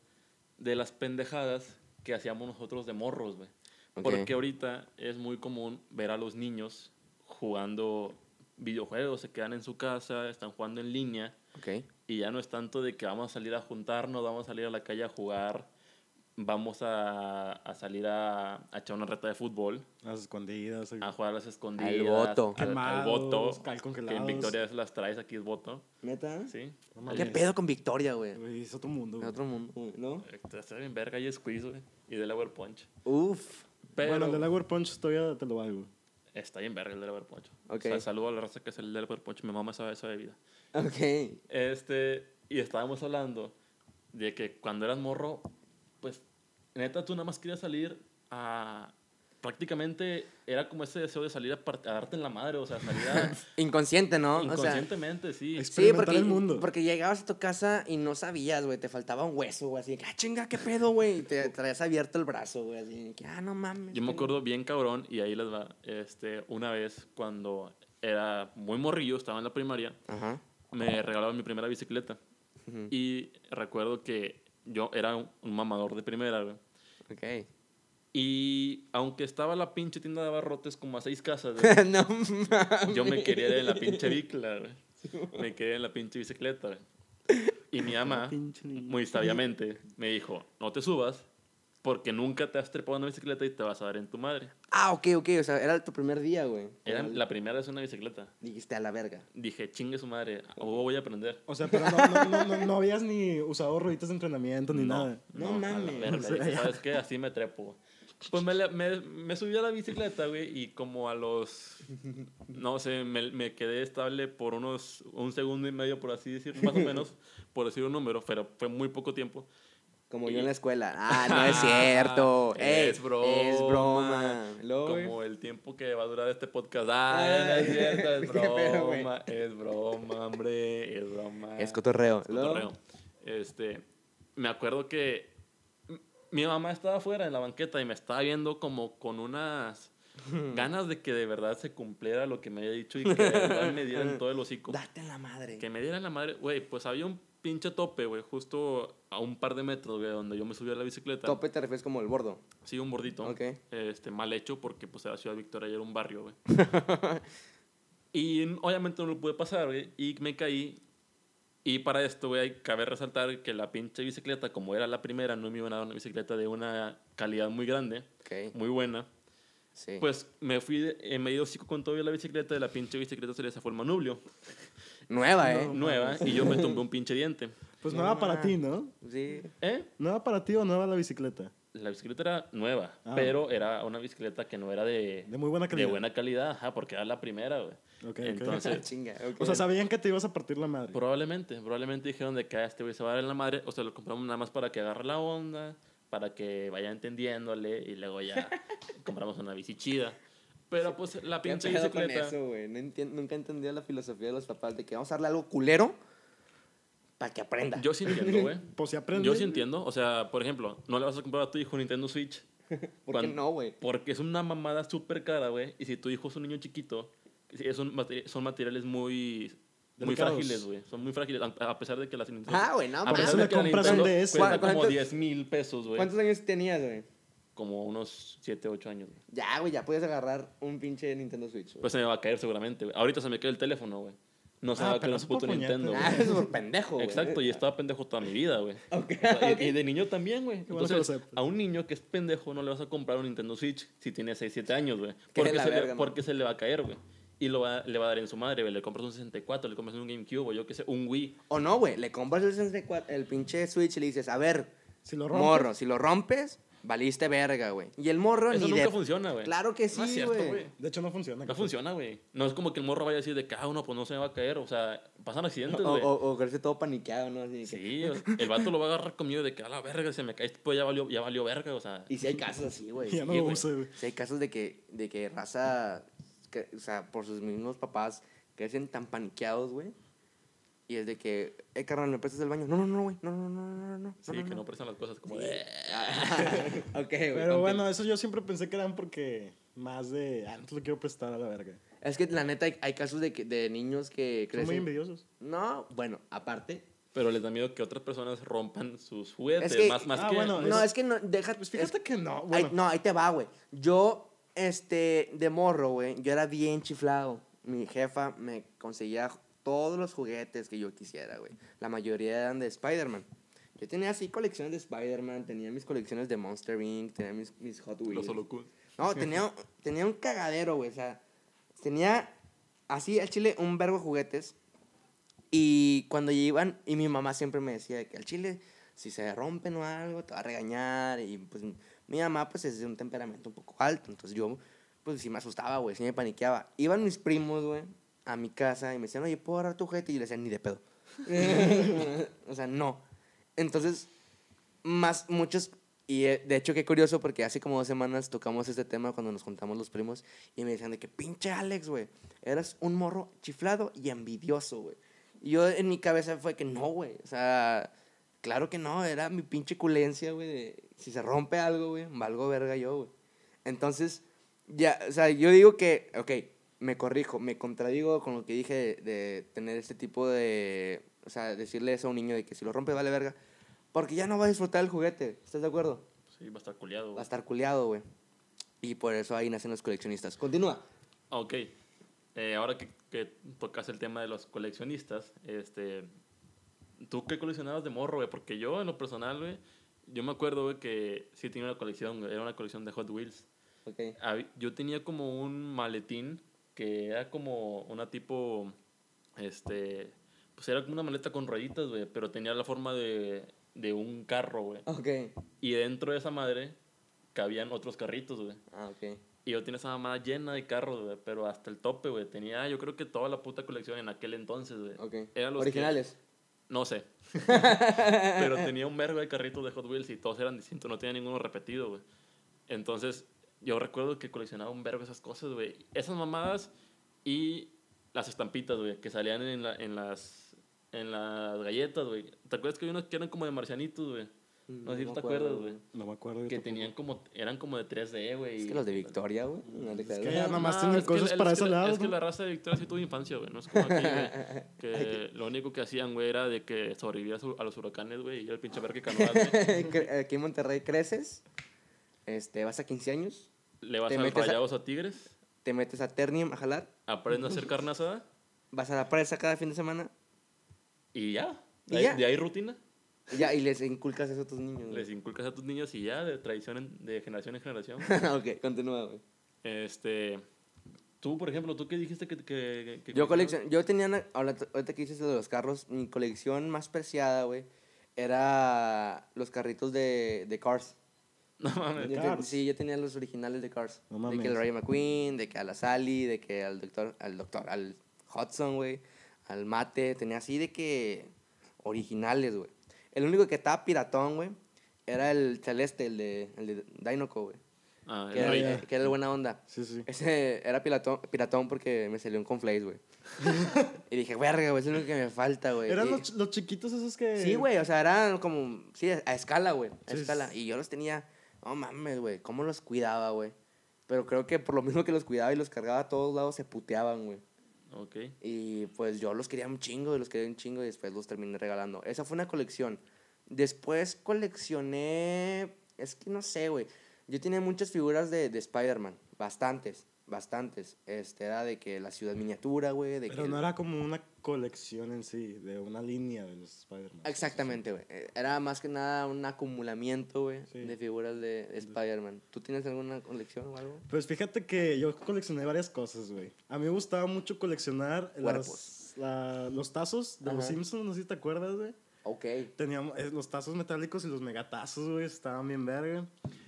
de las pendejadas que hacíamos nosotros de morros, güey. Porque ahorita es muy común ver a los niños jugando videojuegos, se quedan en su casa, están jugando en línea Ok. y ya no es tanto de que vamos a salir a juntarnos, vamos a salir a la calle a jugar, vamos a, a salir a, a echar una reta de fútbol, Las escondidas. a jugar a las escondidas, Al voto. al, al voto, cal que en Victoria las traes, aquí es voto, ¿Neta? ¿sí? No ¿Qué pedo con Victoria, güey? Es otro mundo. Güey. otro mundo, güey, ¿no? Está bien verga y squeeze, güey. y Delaware Punch. Uf. Pero Bueno, el de Delaware Punch todavía te lo valgo. está bien verga el Delaware Punch. Ok. O sea, saludo a la raza que es el Delaware Punch. Me mama esa, esa bebida. Ok. Este, y estábamos hablando de que cuando eras morro, pues, neta, tú nada más querías salir a... Prácticamente era como ese deseo de salir a, part- a darte en la madre, o sea, salir a... Inconsciente, ¿no? O sea, inconscientemente, sí. Sí, porque, el mundo. porque llegabas a tu casa y no sabías, güey, te faltaba un hueso, güey, así, que, ah, chinga, qué pedo, güey, y te traías abierto el brazo, güey, así, que, ah, no mames. Yo me acuerdo bien cabrón, y ahí les va, este, una vez cuando era muy morrillo, estaba en la primaria, Ajá. me regalaron mi primera bicicleta. Ujú. Y recuerdo que yo era un, un mamador de primera, güey. Ok. Y aunque estaba la pinche tienda de abarrotes como a seis casas, güey, no yo me quería ir en la pinche bicla, güey. Me quería en la pinche bicicleta, güey. Y mi mamá, muy sabiamente, me dijo, no te subas porque nunca te has trepado en una bicicleta y te vas a dar en tu madre. Ah, ok, ok, o sea, era tu primer día, güey. Era la primera vez en una bicicleta. Dijiste a la verga. Dije, chingue su madre, huevo voy a aprender. O sea, pero no, no, no, no, no habías ni usado rueditas de entrenamiento ni nada. No mames. O sea, ya. ¿Sabes qué? Así me trepo. Pues me, me, me subí a la bicicleta, güey, y como a los, no sé, me, me quedé estable por unos, un segundo y medio, por así decirlo, más o menos, por decir un número, pero fue muy poco tiempo. Como Y- yo en la escuela. Ah, no es cierto. Ey, es broma. Es broma. Como el tiempo que va a durar este podcast. Ah, no es cierto, es broma, es broma, hombre, es broma. Es cotorreo. Es cotorreo. Este, me acuerdo que mi mamá estaba afuera en la banqueta y me estaba viendo como con unas ganas de que de verdad se cumpliera lo que me había dicho y que de verdad me dieran todo el hocico. Date en la madre. Que me dieran la madre, güey, pues había un pinche tope, güey, justo a un par de metros, güey, donde yo me subí a la bicicleta. Tope te refieres como el bordo. Sí, un bordito. Ok. Este, mal hecho porque pues era Ciudad Victoria y era un barrio, güey. y obviamente no lo pude pasar, güey, y me caí. Y para esto, güey, cabe resaltar que la pinche bicicleta, como era la primera, no me iban a dar una bicicleta de una calidad muy grande, Ok. muy buena. Sí. Pues me fui, me dio hocico con todo la bicicleta, de la pinche bicicleta se le fue el manubrio, Nueva, ¿eh? nueva, y yo me tumbé un pinche diente. Pues No nueva para ma. ti, ¿no? Sí. ¿Eh? ¿Nueva para ti o nueva la bicicleta? La bicicleta era nueva, Ah. pero era una bicicleta que no era de, De muy buena de calidad. buena calidad, ajá, porque era la primera, güey. Ok, ok. Entonces, Chinga. ok. O sea, sabían que te ibas a partir la madre. probablemente, probablemente dijeron de que a este güey se va a dar en la madre, o sea, lo compramos nada más para que agarre la onda, para que vaya entendiéndole y luego ya compramos una bici chida. Pero pues la ¿Qué pinche pedo con bicicleta. eso, güey? No nunca he entendido la filosofía de los papás de que vamos a darle algo culero para que aprenda. Yo sí entiendo, güey. Pues si aprendes. Yo sí entiendo. O sea, por ejemplo, no le vas a comprar a tu hijo un Nintendo Switch. ¿Por qué no, güey? Porque es una mamada súper cara, güey. Y si tu hijo es un niño chiquito, es un son materiales muy, muy Delicados. frágiles, güey. Son muy frágiles. A pesar de que las Nintendo Ah, güey, no, a pesar eso de que la compras Nintendo un DS. Cuesta como ¿Cuánto- 10 mil pesos, güey. ¿Cuántos años tenías, güey? Como unos 7, 8 años. güey. Ya, güey, ya puedes agarrar un pinche Nintendo Switch, güey. Pues se me va a caer seguramente, güey. Ahorita se me cae el teléfono, güey. No se Ah, me va a caer por puto. Nintendo, ah, es por pendejo, güey. Exacto, y estaba pendejo toda mi vida, güey. Ok, O sea, y-. Y de niño también, güey. Bueno Entonces, a un niño que es pendejo no le vas a comprar un Nintendo Switch si tiene 6, 7 años, güey. Que Porque, se verga, le, ¿no? porque se le va a caer, güey. Y lo va, le va a dar en su madre, güey. Le compras un 64, le compras un GameCube o yo qué sé, un Wii. O no, güey, le compras el, 64 el pinche Switch y le dices, a ver, Si lo rompes. morro, si lo rompes, valiste verga, güey. Y el morro Eso ni nunca de... funciona, güey. Claro que No es sí, cierto, güey. güey. De hecho, no funciona. No funciona, güey. No es como que el morro vaya a decir de cada uno, pues no se me va a caer. O sea, pasan accidentes, o, güey. o, o creerse todo paniqueado, ¿no? Así que- Sí, el vato lo va a agarrar conmigo de que a la verga se me cae, pues ya valió, ya valió verga, o sea. Y si hay casos así, güey. Ya no Sí, lo uso, güey. Si hay casos de que, de que raza, que, o sea, por sus mismos papás, crecen tan paniqueados, güey. Y es de que, eh, carnal, ¿me prestas el baño? No, no, no, güey. No, no, no, no, no, no. Sí, que no prestan las cosas como de... ok, güey. Pero bueno, eso yo siempre pensé que eran porque más de. Ah, no te lo quiero prestar a la verga. Es que la neta hay, hay casos de, que- de niños que Son muy crecen. envidiosos. No, bueno, aparte. Pero les da miedo que otras personas rompan sus juguetes, Es que- más, más Ah, que... bueno, No, es- es que no, deja. Pues fíjate es- que no. ahí- Bueno, no, ahí te va, güey. Yo, este, de morro, güey, yo era bien chiflado. Mi jefa me conseguía todos los juguetes que yo quisiera, güey. La mayoría eran de Spider-Man. Yo tenía así colecciones de Spider-Man, tenía mis colecciones de Monster Inc., tenía mis, mis Hot Wheels. Los holocuns. No, tenía, tenía un cagadero, güey. O sea, tenía así al chile un verbo de juguetes. Y cuando iban, y mi mamá siempre me decía que al chile, si se rompen o algo, te va a regañar. Y pues Mi mamá, pues, es de un temperamento un poco alto. Entonces yo, pues, sí me asustaba, güey. Sí me paniqueaba. Iban mis primos, güey, a mi casa y me decían, oye, ¿puedo agarrar tu juguete? Y yo le decía, ni de pedo. o sea, no. Entonces, más, muchos y eh, de hecho, qué curioso, porque hace como dos semanas tocamos este tema cuando nos juntamos los primos y me decían de que pinche Alex, güey, eras un morro chiflado y envidioso, güey. Y yo en mi cabeza fue que no, güey, o sea, claro que no, era mi pinche culencia, güey, de si se rompe algo, güey, valgo verga yo, güey. Entonces, ya, o sea, yo digo que, ok, me corrijo, me contradigo con lo que dije de, de tener este tipo de, o sea, decirle eso a un niño de que si lo rompe vale verga. Porque ya no va a disfrutar el juguete. ¿Estás de acuerdo? Sí, va a estar culiado. Va a estar culiado, güey. Y por eso ahí nacen los coleccionistas. Continúa. Ok. Eh, ahora que, que, tocas el tema de los coleccionistas, este, ¿tú qué coleccionabas de morro, güey? Porque yo, en lo personal, güey, yo me acuerdo, güey, que sí tenía una colección, era una colección de Hot Wheels. Okay. Yo tenía como un maletín que era como una tipo, este, pues era como una maleta con rayitas, güey, pero tenía la forma de de un carro, güey. Ok. Y dentro de esa madre cabían otros carritos, güey. Ah, ok. Y yo tenía esa mamada llena de carros, güey, pero hasta el tope, güey. Tenía, yo creo que toda la puta colección en aquel entonces, güey. Ok. ¿Originales? No sé. pero tenía un vergo de carritos de Hot Wheels y todos eran distintos, no tenía ninguno repetido, güey. Entonces, yo recuerdo que coleccionaba un vergo esas cosas, güey. Esas mamadas y las estampitas, güey, que salían en, la, en las en las galletas, güey. ¿Te acuerdas que hay unos que eran como de marcianitos, güey? No, sé si te acuerdas, güey. No me acuerdo. Que tenían como, eran como de 3D, güey. Es que los de Victoria, güey. No es que ya nada más tienen cosas para ese lado. Es que la raza de Victoria sí tuvo infancia, güey. No es como aquí, güey. Que lo único que hacían, güey, era de que sobrevivía a los huracanes, güey. Y el pinche ver que canoas, Aquí en Monterrey creces, este, vas a 15 años. Le vas a rayados a, a Tigres. Te metes a Ternium a jalar. Aprendes a hacer carne asada. Vas a la presa cada fin de semana. Y ya. De, ya? Ahí, de ahí rutina. Ya, y les inculcas eso a tus niños. Les inculcas a tus niños y ya, de tradición, de generación en generación. ok, continúa, güey. Este. Tú, por ejemplo, ¿tú qué dijiste que. que, que yo colección, yo tenía, ahorita que dices de los carros, mi colección más preciada, güey, era los carritos de, de Cars. No mames, Cars. sí, yo tenía los originales de Cars. No mames. De que el Ray McQueen, de que a la Sally, de que al doctor, al doctor, al Hudson, güey al mate, tenía así de que originales, güey. El único que estaba piratón, güey, era el celeste, el de, el de Dinoco, güey. Ah, que, era, que era de buena onda. Sí, sí. Ese era piratón, piratón porque me salió un conflace, güey. y dije, verga, güey, es lo único que me falta, güey. ¿Eran los, los, chiquitos esos que...? Sí, güey, o sea, eran como, sí, a escala, güey, a escala. Y yo los tenía, no mames, güey, cómo los cuidaba, güey. Pero creo que por lo mismo que los cuidaba y los cargaba a todos lados, se puteaban, güey. Ok. Y pues yo los quería un chingo, y los quería un chingo y después los terminé regalando. Esa fue una colección. Después coleccioné, es que no sé, güey. Yo tenía muchas figuras de, de Spider-Man, bastantes bastantes. Este, era de que la ciudad miniatura, güey. Pero no era como una colección en sí, de una línea de los Spider-Man. Exactamente, güey. Eh, era más que nada un acumulamiento, güey, de figuras de, Spider-Man. ¿Tú tienes alguna colección o algo? Pues fíjate que yo coleccioné varias cosas, güey. A mí me gustaba mucho coleccionar los, los tazos de los Simpsons, no sé si te acuerdas, güey. Ok. Teníamos eh, los tazos metálicos y los megatazos, güey, estaban bien verga.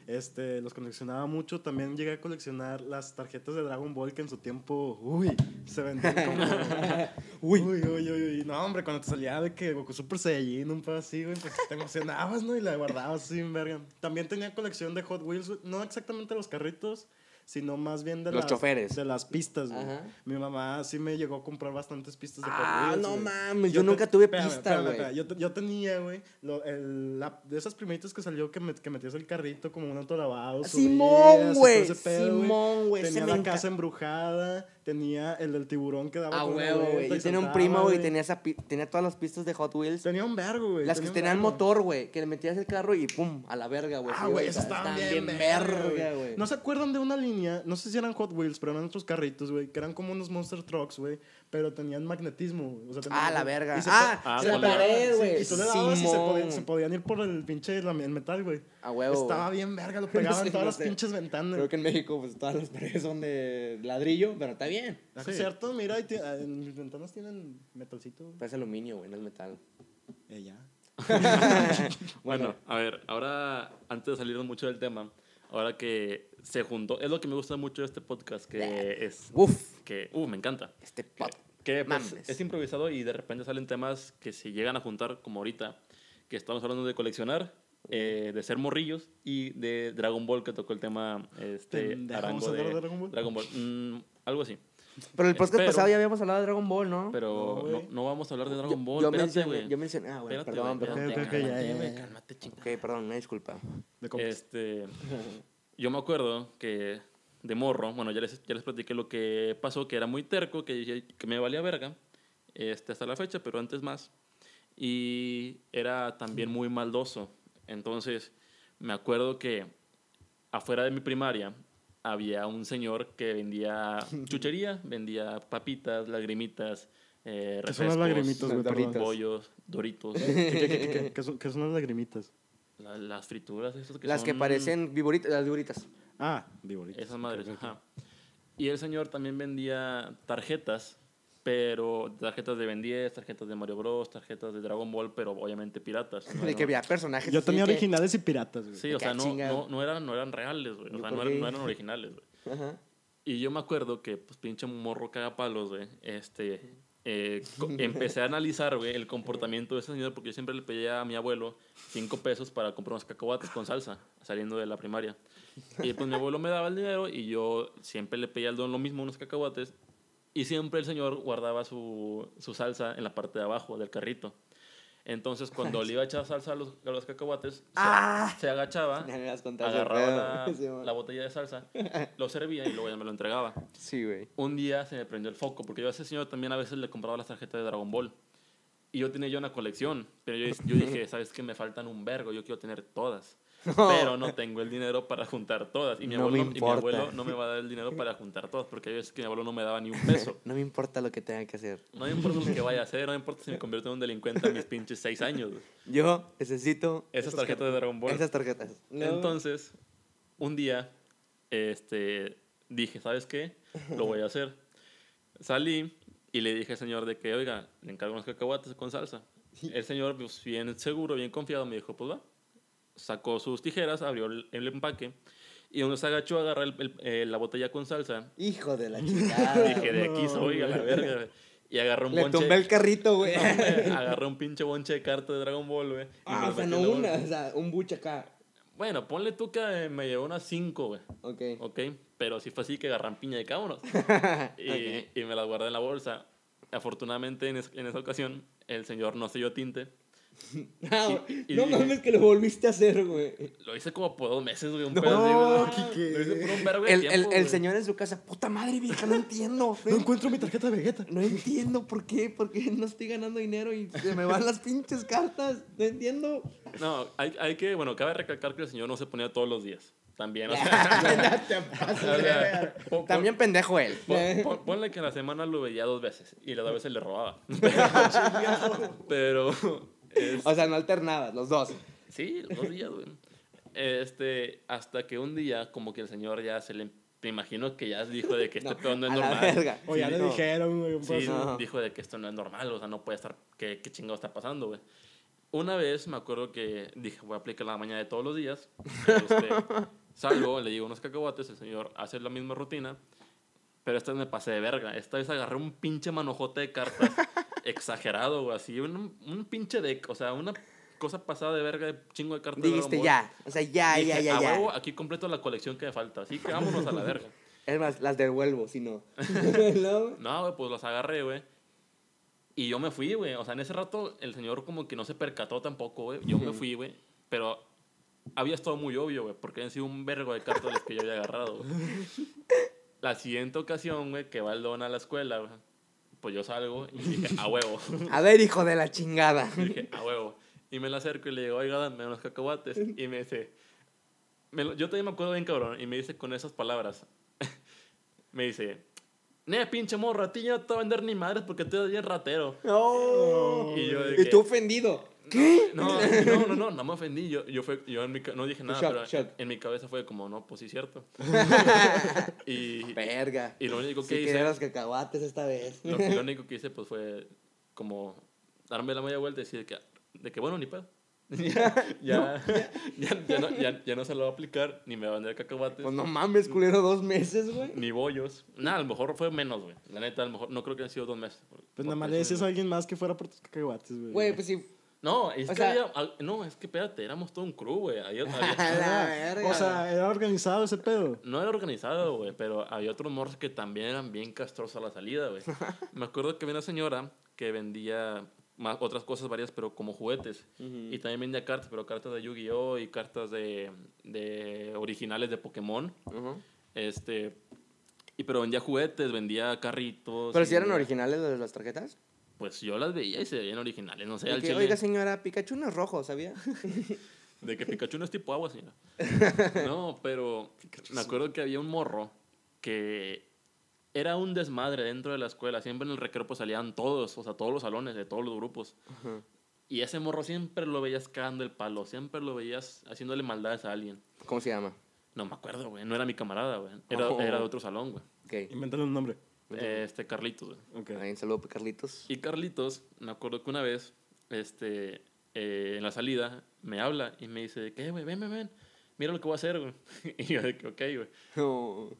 Este, los coleccionaba mucho. También llegué a coleccionar las tarjetas de Dragon Ball que en su tiempo, uy, se vendían como... uy. uy, uy, uy, No, hombre, cuando te salía de que Goku Super Saiyajin, un poco así, güey, pues te emocionabas, ¿no? Y la guardabas así, verga. También tenía colección de Hot Wheels, no exactamente los carritos, sino más bien de los las, choferes. De las pistas, güey. Mi mamá sí me llegó a comprar bastantes pistas de Ah, no mames, yo, nunca tuve pistas, güey. Yo, yo, tenía, güey, de esas primeritas que salió que, que metías el carrito como un autolavado. Simón, güey. Simón, güey. Tenía la casa embrujada Tenía el del tiburón que daba Ah, güey. Yo tenía un primo, güey, tenía, esa tenía todas las pistas de Hot Wheels. Tenía un vergo, güey. Las que tenían motor, güey. Que le metías el carro y pum, a la verga, güey. Ah, güey, esas estaban bien, verga, güey. ¿No se acuerdan de una línea? No sé si eran Hot Wheels, pero eran otros carritos, güey. Que eran como unos Monster Trucks, güey pero tenían magnetismo. O sea, ah, la verga. ah, ah la pared, güey. y tú le dabas y se podían, se podían, ir por el pinche el metal, güey. A huevo. Estaba bien verga, lo pegaban en todas las pinches ventanas. Creo que en México, pues todas las paredes son de ladrillo, pero está bien. ¿Es cierto? Mira, ah, en mis ventanas tienen metalcito. Es aluminio, güey, no es metal. Eh, ya. bueno, a ver, ahora, antes de salirnos mucho del tema, ahora que se juntó, es lo que me gusta mucho de este podcast, que es, Uf, que, uh, me encanta. este pot. Que pues, Mames. es improvisado y de repente salen temas que se llegan a juntar, como ahorita, que estamos hablando de coleccionar, eh, de ser morrillos y de Dragon Ball, que tocó el tema este, Arango ¿vamos a hablar de de Dragon Ball? Dragon Ball. Mm, algo así. Pero el podcast Espero- pasado ya habíamos hablado de Dragon Ball, ¿no? Pero No, no, no vamos a hablar de yo, Dragon Ball. yo espérate, mencioné, güey. yo mencioné, ah, bueno, Espérate, perdón, perdón. Ok, ok, ok, cálmate, ya, ya, cálmate, chingada. Ok, perdón, una disculpa. Este, yo me acuerdo que de morro, bueno, ya les, ya les platiqué lo que pasó, que era muy terco, que, que me valía verga, este, hasta la fecha, pero antes más. Y era también muy maldoso. Entonces, me acuerdo que afuera de mi primaria había un señor que vendía chuchería, vendía papitas, lagrimitas, eh, ¿Qué son las lagrimitas, güey? Pollos, doritos, ¿Qué, qué, qué, qué, qué son, qué son las lagrimitas? la- las frituras, esas que Las que parecen viboritas, las viboritas. Ah, viboritas. Esas madres, ajá. Y el señor también vendía tarjetas, pero tarjetas de Ben 10, tarjetas de Mario Bros, tarjetas de Dragon Ball, pero obviamente piratas. no De que había personajes. Yo tenía que- originales y piratas, güey. Sí, o sea, no, chinga. no, no, eran, no eran reales, güey. O ¿Y sea, no eran, no eran originales, güey. Ajá. Y yo me acuerdo que, pues, pinche morro cagapalos, güey. Este, eh, empecé a analizar, güey, el comportamiento de ese señor porque yo siempre le pedía a mi abuelo cinco pesos para comprar unos cacahuates con salsa saliendo de la primaria. Y pues mi abuelo me daba el dinero y yo siempre le pedía al don lo mismo, unos cacahuates. Y siempre el señor guardaba su, su salsa en la parte de abajo del carrito. Entonces, cuando le iba a echar salsa a los, a los cacahuates, se- Ah. se, agachaba, Ya las contaste, agarraba Sí, la, la botella de salsa, lo servía y luego ya me lo entregaba. Sí, güey. Un día se me prendió el foco, porque yo a ese señor también a veces le compraba las tarjetas de Dragon Ball. Y yo tenía yo una colección, pero yo, yo dije, ¿sabes qué? Me faltan un vergo, yo quiero tener todas. Pero no tengo el dinero para juntar todas. Y mi, No abuelo, me y mi importa. abuelo no me va a dar el dinero para juntar todas, porque hay veces que mi abuelo no me daba ni un peso. No me importa lo que tenga que hacer. No me importa lo que vaya a hacer, no me importa si me convierto en un delincuente a mis pinches seis años. Yo necesito Esas tarjetas de Dragon Ball. esas tarjetas. No. Entonces, un día, este, dije, ¿sabes qué? Lo voy a hacer. Salí y le dije al señor de que, oiga, le encargo unos cacahuates con salsa. El señor, pues, bien seguro, bien confiado, me dijo, pues va. Sacó sus tijeras, abrió el, el empaque y donde se agachó a agarrar el- el- eh, la botella con salsa. Hijo de la chingada. Dije, de aquí soy, a la verga. Y agarró un Le bonche. tumbé el carrito, güey. No, güey, agarré un pinche bonche de carta de Dragon Ball, güey. Ah, o sea, no una, o sea, un buche acá. Bueno, ponle tú que eh, me llevó unas 5, güey. Ok. Ok, pero sí fue así que agarran piña de cámonos. y, Ok. y me las guardé en la bolsa. Afortunadamente, en, es- en esa ocasión, el señor no selló tinte. Ah, y no dije- mames que lo volviste a hacer, güey. Lo hice como por dos meses, güey. Un No, pedo. Lo hice por un verbo El, tiempo, el, señor en su casa, puta madre, vieja, no entiendo. No encuentro mi tarjeta de Vegeta. No entiendo por qué, por qué no estoy ganando dinero y se me van las pinches cartas. No entiendo. No, hay, hay que, bueno, cabe recalcar que el señor no se ponía todos los días. También, o sea, o pon- pon- También pendejo él. pon- pon- ponle que a la semana lo veía dos veces y las dos veces le robaba. Pero, es- O sea, no alternabas, los dos. Sí, los dos días, güey. Este, hasta que un día, como que el señor ya se le. Me imagino que ya dijo de que este pedo no es a la normal. verga. O ya Sí, le no. dijeron, güey. un Sí. No. dijo de que esto no es normal, o sea, no puede estar. ¿Qué, qué chingado está pasando, güey? Una vez me acuerdo que dije, voy a aplicar la mañana de todos los días. Este, salgo, le digo unos cacahuates, el señor hace la misma rutina. Pero esta vez me pasé de verga. Esta vez agarré un pinche manojote de cartas exagerado, güey. Así, un, un pinche deck. O sea, una cosa pasada de verga de chingo de cartas. Dijiste ya. O sea, ya, Dije, ya, ya, "A ya. huevo, aquí completo la colección que me falta. Así que vámonos a la verga. Es más, las devuelvo, si no. ¿No? Güey, pues los agarré, güey. Y yo me fui, güey. O sea, en ese rato el señor como que no se percató tampoco, güey. Yo me fui, güey. Pero había estado muy obvio, güey, porque habían sido un vergo de cartas las que yo había agarrado, güey. La siguiente ocasión, güey, que va el don a la escuela, güey, pues yo salgo y dije, a huevo. A ver, hijo de la chingada. Y dije, a huevo. Y me la acerco y le digo, oiga, dame unos cacahuates. Y me dice, me lo- yo también me acuerdo bien, cabrón. Y me dice con esas palabras, me dice, ne, pinche morro, a ti ya no te va a vender ni madres porque tú eres bien ratero. No. Y yo de Y tú ofendido. ¿Qué? No, no, no, no, no me ofendí. Yo, yo, fue, yo en mi, no dije nada, Shock, pero shock. en mi cabeza fue como, no, pues sí, cierto. y, Verga. y lo único que Sí hice, los cacahuates esta vez. lo, lo único que hice, pues fue como darme la media vuelta y decir que, de que bueno, ni pedo. ya, ya, ya, ya no, ya, ya no se lo va a aplicar, ni me va a vender cacahuates, Pues no mames, culero, dos meses, güey. ni bollos. Nada, a lo mejor fue menos, güey. La neta, a lo mejor no creo que han sido dos meses. Pues nada más le decías a alguien más que fuera por tus cacahuates, güey. Güey, pues sí. No, es O que sea- había, al- no, es que espérate, éramos todo un crew, güey. Había- había- A la Ah, verga. O sea, era organizado ese pedo. no era organizado, güey, pero había otros morros que también eran bien castrosos a la salida, güey. Me acuerdo que había una señora que vendía más, otras cosas varias, pero como juguetes. Y también vendía cartas, pero cartas de Yu-Gi-Oh! y cartas de, de originales de Pokémon. Ujú. Este, y pero vendía juguetes, vendía carritos. Pero si eran originales de las tarjetas. Pues yo las veía y se veían originales, no sé, al que, chile. Oiga, señora, Pikachu no es rojo, ¿sabía? De que Pikachu no es tipo agua, señora. No, pero me acuerdo que había un morro que era un desmadre dentro de la escuela. Siempre en el recreo pues salían todos, o sea, todos los salones de todos los grupos. Y ese morro siempre lo veías cagando el palo, siempre lo veías haciéndole maldades a alguien. ¿Cómo se llama? No me acuerdo, güey. No era mi camarada, güey. Era, Oh. era de otro salón, güey. Ok. Invéntale un nombre. Este, Carlitos, güey. Ok. Ahí, un saludo para Carlitos. Y Carlitos, me acuerdo que una vez, este, eh, en la salida, me habla y me dice, ¿qué, güey? Ven, ven, ven. Mira lo que voy a hacer, güey. Y yo de que, ok, güey. No.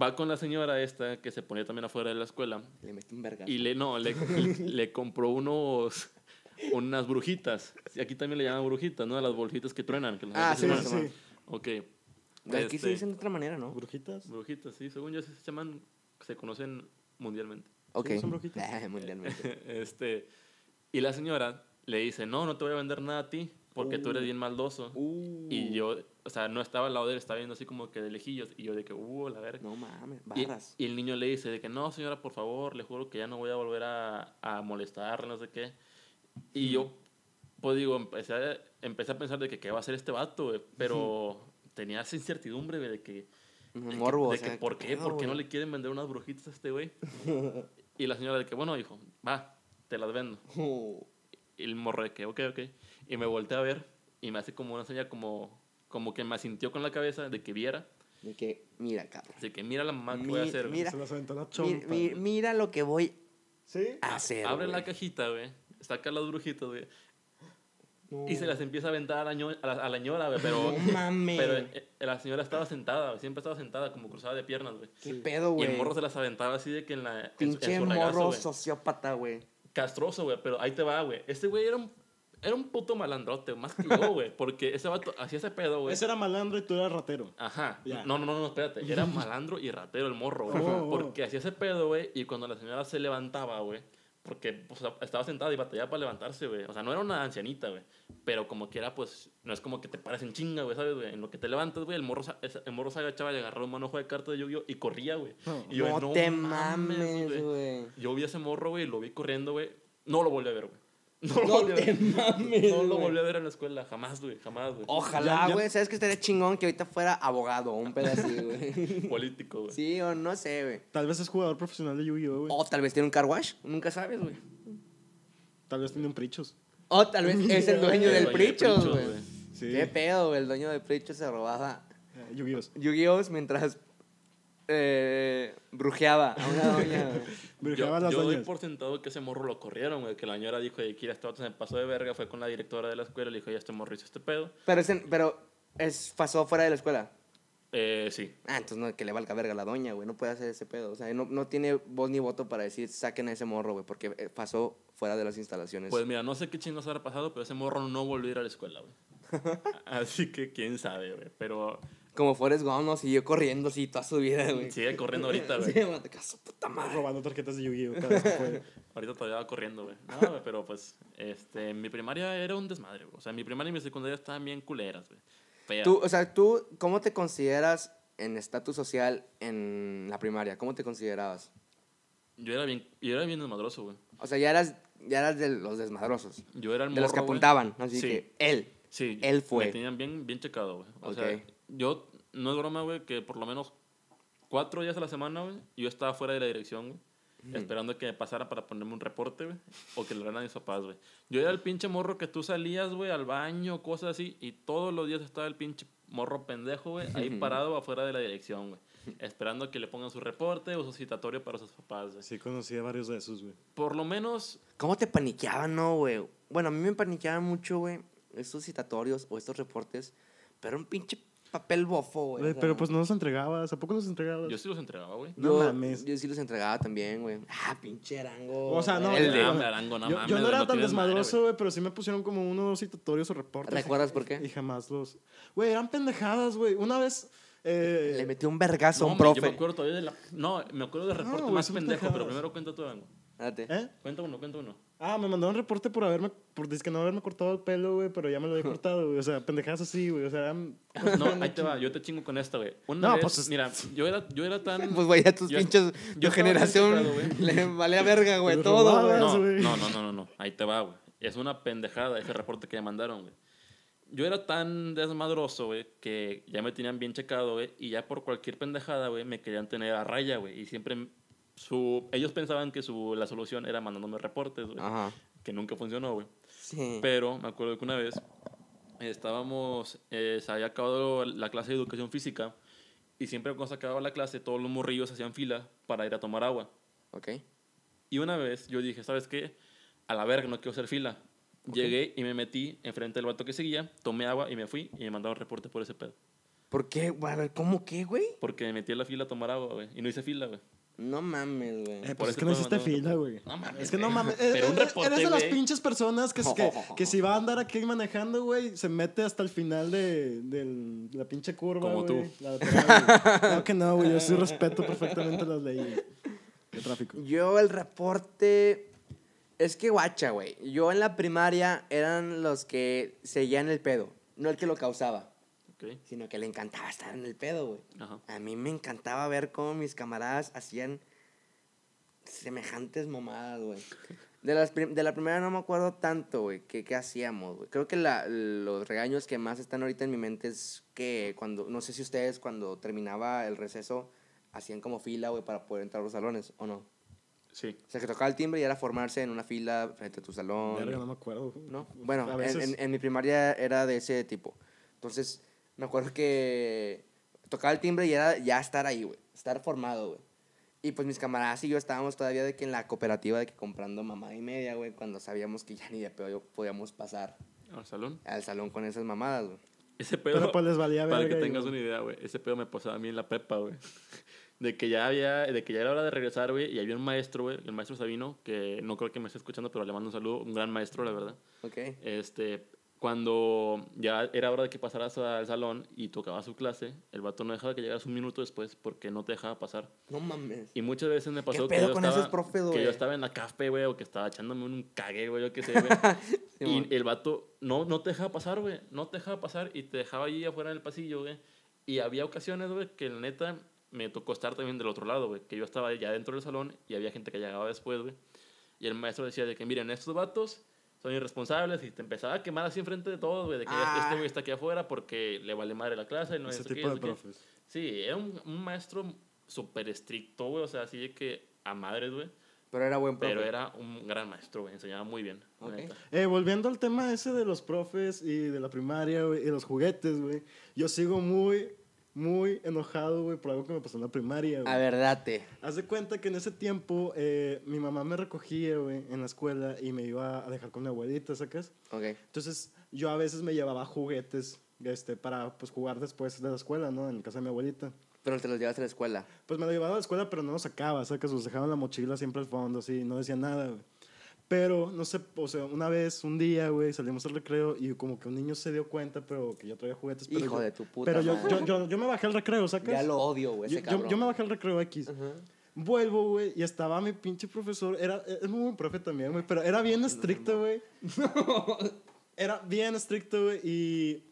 Va con la señora esta que se ponía también afuera de la escuela Le metí un verga. y le, no, le, le compró unos, unas brujitas. Aquí también le llaman brujitas, ¿no? Las bolsitas que truenan. Que los Ah, sí, se sí. Ok. Aquí se Este, dicen de otra manera, ¿no? ¿Brujitas? Brujitas, sí. Según yo se llaman, se conocen mundialmente. Ok. son brujitas? Ah, mundialmente. este, y la señora le dice, no, no te voy a vender nada a ti porque tú eres bien maldoso. Uh. Y yo, o sea, no estaba al lado de él, estaba viendo así como que de lejillos. Y yo de que, uh, la verga. No mames, Y, barras. y el niño le dice de que no, señora, por favor, le juro que ya no voy a volver a, a molestarle, no sé qué. Y yo, pues digo, empecé a, empecé a pensar de que qué va a hacer este vato, güey. Pero tenía esa incertidumbre, de que... Un de que- morbo. de o que, sea, ¿por qué? pedo, ¿Por qué no le quieren vender unas brujitas a este güey? y la señora de que, bueno, hijo, va, te las vendo. Oh. Y el morro de que, ok, ok. Y me volteé a ver y me hace como una señal como, como que me asintió con la cabeza de que viera. De que, mira, cabrón. Así que mira la mamá que voy a Mi- hacer. mira. Se aventó la Mi- chompa. mi- mira lo que voy ¿Sí? a hacer. Abre güey. la cajita, güey. Saca las brujitas, güey. No. Y se las empieza a aventar a la, ño- a la, a la ñora, güey. Pero, No mames. pero eh, la señora estaba sentada, güey. Siempre estaba sentada, como cruzada de piernas, güey. ¿Qué pedo, Y güey? el morro se las aventaba así de que en la. en su- Pinche en su regazo, morro güey. sociópata, güey. Castroso, güey. Pero ahí te va, güey. Este güey era un, era un puto malandrote, más que yo, güey. Porque ese vato hacía ese pedo, güey. Ese era malandro y tú eras ratero. Ajá. No, no, no, no, espérate. Era malandro y ratero el morro, güey. Oh, oh. Porque hacía ese pedo, güey. Y cuando la señora se levantaba, güey. Porque pues, estaba sentada y batallaba para levantarse, güey. O sea, no era una ancianita, güey. Pero como que era, pues, no es como que te pares en chinga, güey, ¿sabes, güey? En lo que te levantas, güey, el morro, el morro se agachaba y agarraba un manojo de cartas de Yu-Gi-Oh! y corría, güey. No. Y yo, no, te mames, güey. Yo vi a ese morro, güey, lo vi corriendo, güey. No lo volví a ver, güey. No lo No volví a te ver. mames, No lo güey. volví a ver en la escuela, jamás, güey, jamás, güey. Ojalá, Ya- ya- güey. ¿Sabes que estaría chingón que ahorita fuera abogado o un pedacito, güey? Político, güey. sí, o no sé, güey. Tal vez es jugador profesional de Yu-Gi-Oh, güey. O tal vez tiene un car wash. Nunca sabes, güey. Tal vez tiene un prichos. O tal vez es el dueño El del Prichos, güey. güey. Sí. Qué pedo, güey. El dueño del Prichos se robaba Eh, Yu-Gi-Oh. Yu-Gi-Oh! mientras eh, brujeaba a una doña, güey. Brujaba Yo, las yo doy doñas. por sentado que ese morro lo corrieron, güey. Que la señora dijo, de Kira, este vato se me pasó de verga. Fue con la directora de la escuela y le dijo, ya este morro hizo este pedo. Pero, ese- pero es, pasó fuera de la escuela. Eh, sí. Ah, entonces no, que le valga verga a la doña, güey. No puede hacer ese pedo. O sea, no, no tiene voz ni voto para decir saquen a ese morro, güey. Porque eh, pasó fuera de las instalaciones. Pues mira, no sé qué chingos habrá pasado, pero ese morro no volvió a ir a la escuela, güey. Así que quién sabe, güey. Pero Como Forrest Gump, ¿no? Siguió corriendo así toda su vida, güey. sigue corriendo ahorita, Sí, güey. güey, te caso, puta madre. Robando tarjetas de Yu-Gi-Oh cada vez que puede. Ahorita todavía va corriendo, güey. No, güey, pero pues, este, mi primaria era un desmadre, güey. O sea, mi primaria y mi secundaria estaban bien culeras, güey. Tú, o sea, tú, ¿cómo te consideras en estatus social en la primaria? ¿Cómo te considerabas? Yo era bien, yo era bien desmadroso, güey. O sea, ya eras, ya eras de los desmadrosos. Yo era el De los que morro, apuntaban. Así Sí. que él. Sí, Él fue. Me tenían bien, bien checado, güey. O Ok. sea, yo, no es broma, güey, que por lo menos cuatro días a la semana, güey, yo estaba fuera de la dirección, güey. Esperando que me pasara para ponerme un reporte, güey. O que le dieran a mis papás, güey. Yo era el pinche morro que tú salías, güey, al baño, cosas así. Y todos los días estaba el pinche morro pendejo, güey, ahí parado afuera de la dirección, güey. Esperando que le pongan su reporte o su citatorio para sus papás, güey. Sí, conocí a varios de esos, güey. Por lo menos, ¿Cómo te paniqueaban, no, güey? Bueno, a mí me paniqueaban mucho, güey. estos citatorios o estos reportes, pero un pinche papel bofo, güey. Pero pues no los entregabas. ¿A poco los entregabas? Yo sí los entregaba, güey. No yo, mames. yo sí los entregaba también, güey. Ah, pinche arango. O sea, no, El yo- de- No, hombre, Arango, no yo, mames, yo no era no tan desmadroso, güey. pero sí me pusieron como uno o dos citatorios o reportes. ¿Recuerdas por qué? Y jamás los... Güey, eran pendejadas, güey. Una vez... eh, Le metió un vergazo a No, un hombre, Yo profe. me acuerdo todavía de la... No, me acuerdo del No, reporte güey, más pendejo, pero primero cuenta tú, Arango. Espérate. ¿Eh? Cuenta uno, cuenta uno. Ah, me mandaron reporte por haberme... Por que no haberme cortado el pelo, güey, pero ya me lo había cortado, güey. O sea, pendejadas así, güey. O sea, eran... No, ahí te va, yo te chingo con esta, güey. Una No, vez, pues es- mira, yo era, yo era tan... Pues, güey, a tus Yo- pinches. yo generación le vale a verga, güey, todo, güey. No, güey. no, no, no, no, no, ahí te va, güey. Es una pendejada ese reporte que me mandaron, güey. Yo era tan desmadroso, güey, que ya me tenían bien checado, güey, y ya por cualquier pendejada, güey, me querían tener a raya, güey, y siempre su ellos pensaban que su la solución era mandándome reportes, güey, Ajá. que nunca funcionó, güey. Sí. Pero me acuerdo que una vez estábamos, eh, se había acabado la clase de educación física y siempre cuando se acababa la clase todos los morrillos hacían fila para ir a tomar agua. Ok. Y una vez yo dije, ¿sabes qué? A la verga, no quiero hacer fila. Llegué y me metí enfrente del vato que seguía, tomé agua y me fui y me mandaron reporte por ese pedo. ¿Por qué? Güey, A ver, ¿cómo qué, güey? Porque me metí a la fila a tomar agua, güey. Y no hice fila, güey. No mames, güey. Eh, pues es que no te hiciste fila, güey. No mames, Es que no mames. Pero eh, un eh, reporte, Eres de las pinches personas que, que, que si va a andar aquí manejando, güey, se mete hasta el final de, del- la pinche curva, Como tú. la lateral. Claro que no, güey. Yo sí respeto perfectamente las leyes de tráfico. Yo el reporte... Es que guacha, güey. Yo en la primaria eran los que seguían el pedo. No el que lo causaba. Ok. Sino que le encantaba estar en el pedo, güey. Ajá. A mí me encantaba ver cómo mis camaradas hacían semejantes mamadas, güey. De, las de la primera no me acuerdo tanto, güey, que qué hacíamos, güey. Creo que la- los regaños que más están ahorita en mi mente es que cuando, no sé si ustedes cuando terminaba el receso hacían como fila, güey, para poder entrar a los salones, ¿o no? Sí. O sea, que tocaba el timbre y era formarse en una fila frente a tu salón. Verga, no me acuerdo. ¿no? Bueno, A en, veces. en- en mi primaria era de ese tipo. Entonces, me acuerdo que tocaba el timbre y era ya estar ahí, güey. Estar formado, güey. Y pues mis camaradas y yo estábamos todavía de que en la cooperativa de que comprando mamada y media, güey, cuando sabíamos que ya ni de pedo podíamos pasar Al salón. al salón con esas mamadas, güey. Ese pedo. Pero pues les valía Para verga. que tengas güey. una idea, güey. Ese pedo me pasaba a mí en la prepa, güey. De que ya había, de que ya era hora de regresar, güey, y había un maestro, güey, el maestro Sabino, que no creo que me esté escuchando, pero le mando un saludo, un gran maestro, la verdad. ¿Ok? Este, cuando ya era hora de que pasaras al salón y tocaba su clase, el vato no dejaba que llegaras un minuto después porque no te dejaba pasar. No mames. Y muchas veces me pasó que, pedo yo con estaba, esos profes, que yo estaba en la café, güey, o que estaba echándome un cague, güey, yo qué sé, güey. Simón. y el vato no, no te dejaba pasar, güey. No te dejaba pasar y te dejaba ahí afuera en el pasillo, güey. Y había ocasiones, güey, que la neta me tocó estar también del otro lado, güey. Que yo estaba ya dentro del salón y había gente que llegaba después, güey. Y el maestro decía de que, miren, estos vatos son irresponsables y te empezaba a quemar así enfrente de todos, güey. De que Ah. este güey está aquí afuera porque le vale madre la clase y no Ese qué, tipo no de sé qué". profes. Sí, era un, un maestro súper estricto, güey. O sea, así de que a madres, güey. Pero era buen profe. Pero era un gran maestro, güey. Enseñaba muy bien. la Ok. neta. Eh, volviendo al tema ese de los profes y de la primaria, güey, y los juguetes, güey. Yo sigo muy, muy enojado, güey, por algo que me pasó en la primaria, güey. A ver, date. Haz de cuenta que en ese tiempo eh, mi mamá me recogía, güey, en la escuela y me iba a dejar con mi abuelita, ¿sacas? Ok. Entonces yo a veces me llevaba juguetes este, para pues, jugar después de la escuela, ¿no? En casa de mi abuelita. Pero te los llevas a la escuela. Pues me lo llevaba a la escuela, pero no los sacaba, ¿sacas? Los dejaba en la mochila siempre al fondo, así, no decía nada, güey. Pero, no sé, o sea, una vez, un día, güey, salimos al recreo y como que un niño se dio cuenta, pero que yo traía juguetes. Pero Hijo yo- de tu puta Pero yo, yo, yo, yo me bajé al recreo, ¿sacas? Ya lo odio, güey, yo, ese yo- cabrón. yo me bajé al recreo X. Vuelvo, güey, y estaba mi pinche profesor. Era, es muy buen profe también, güey, pero era bien estricto, güey. Era bien estricto, güey, y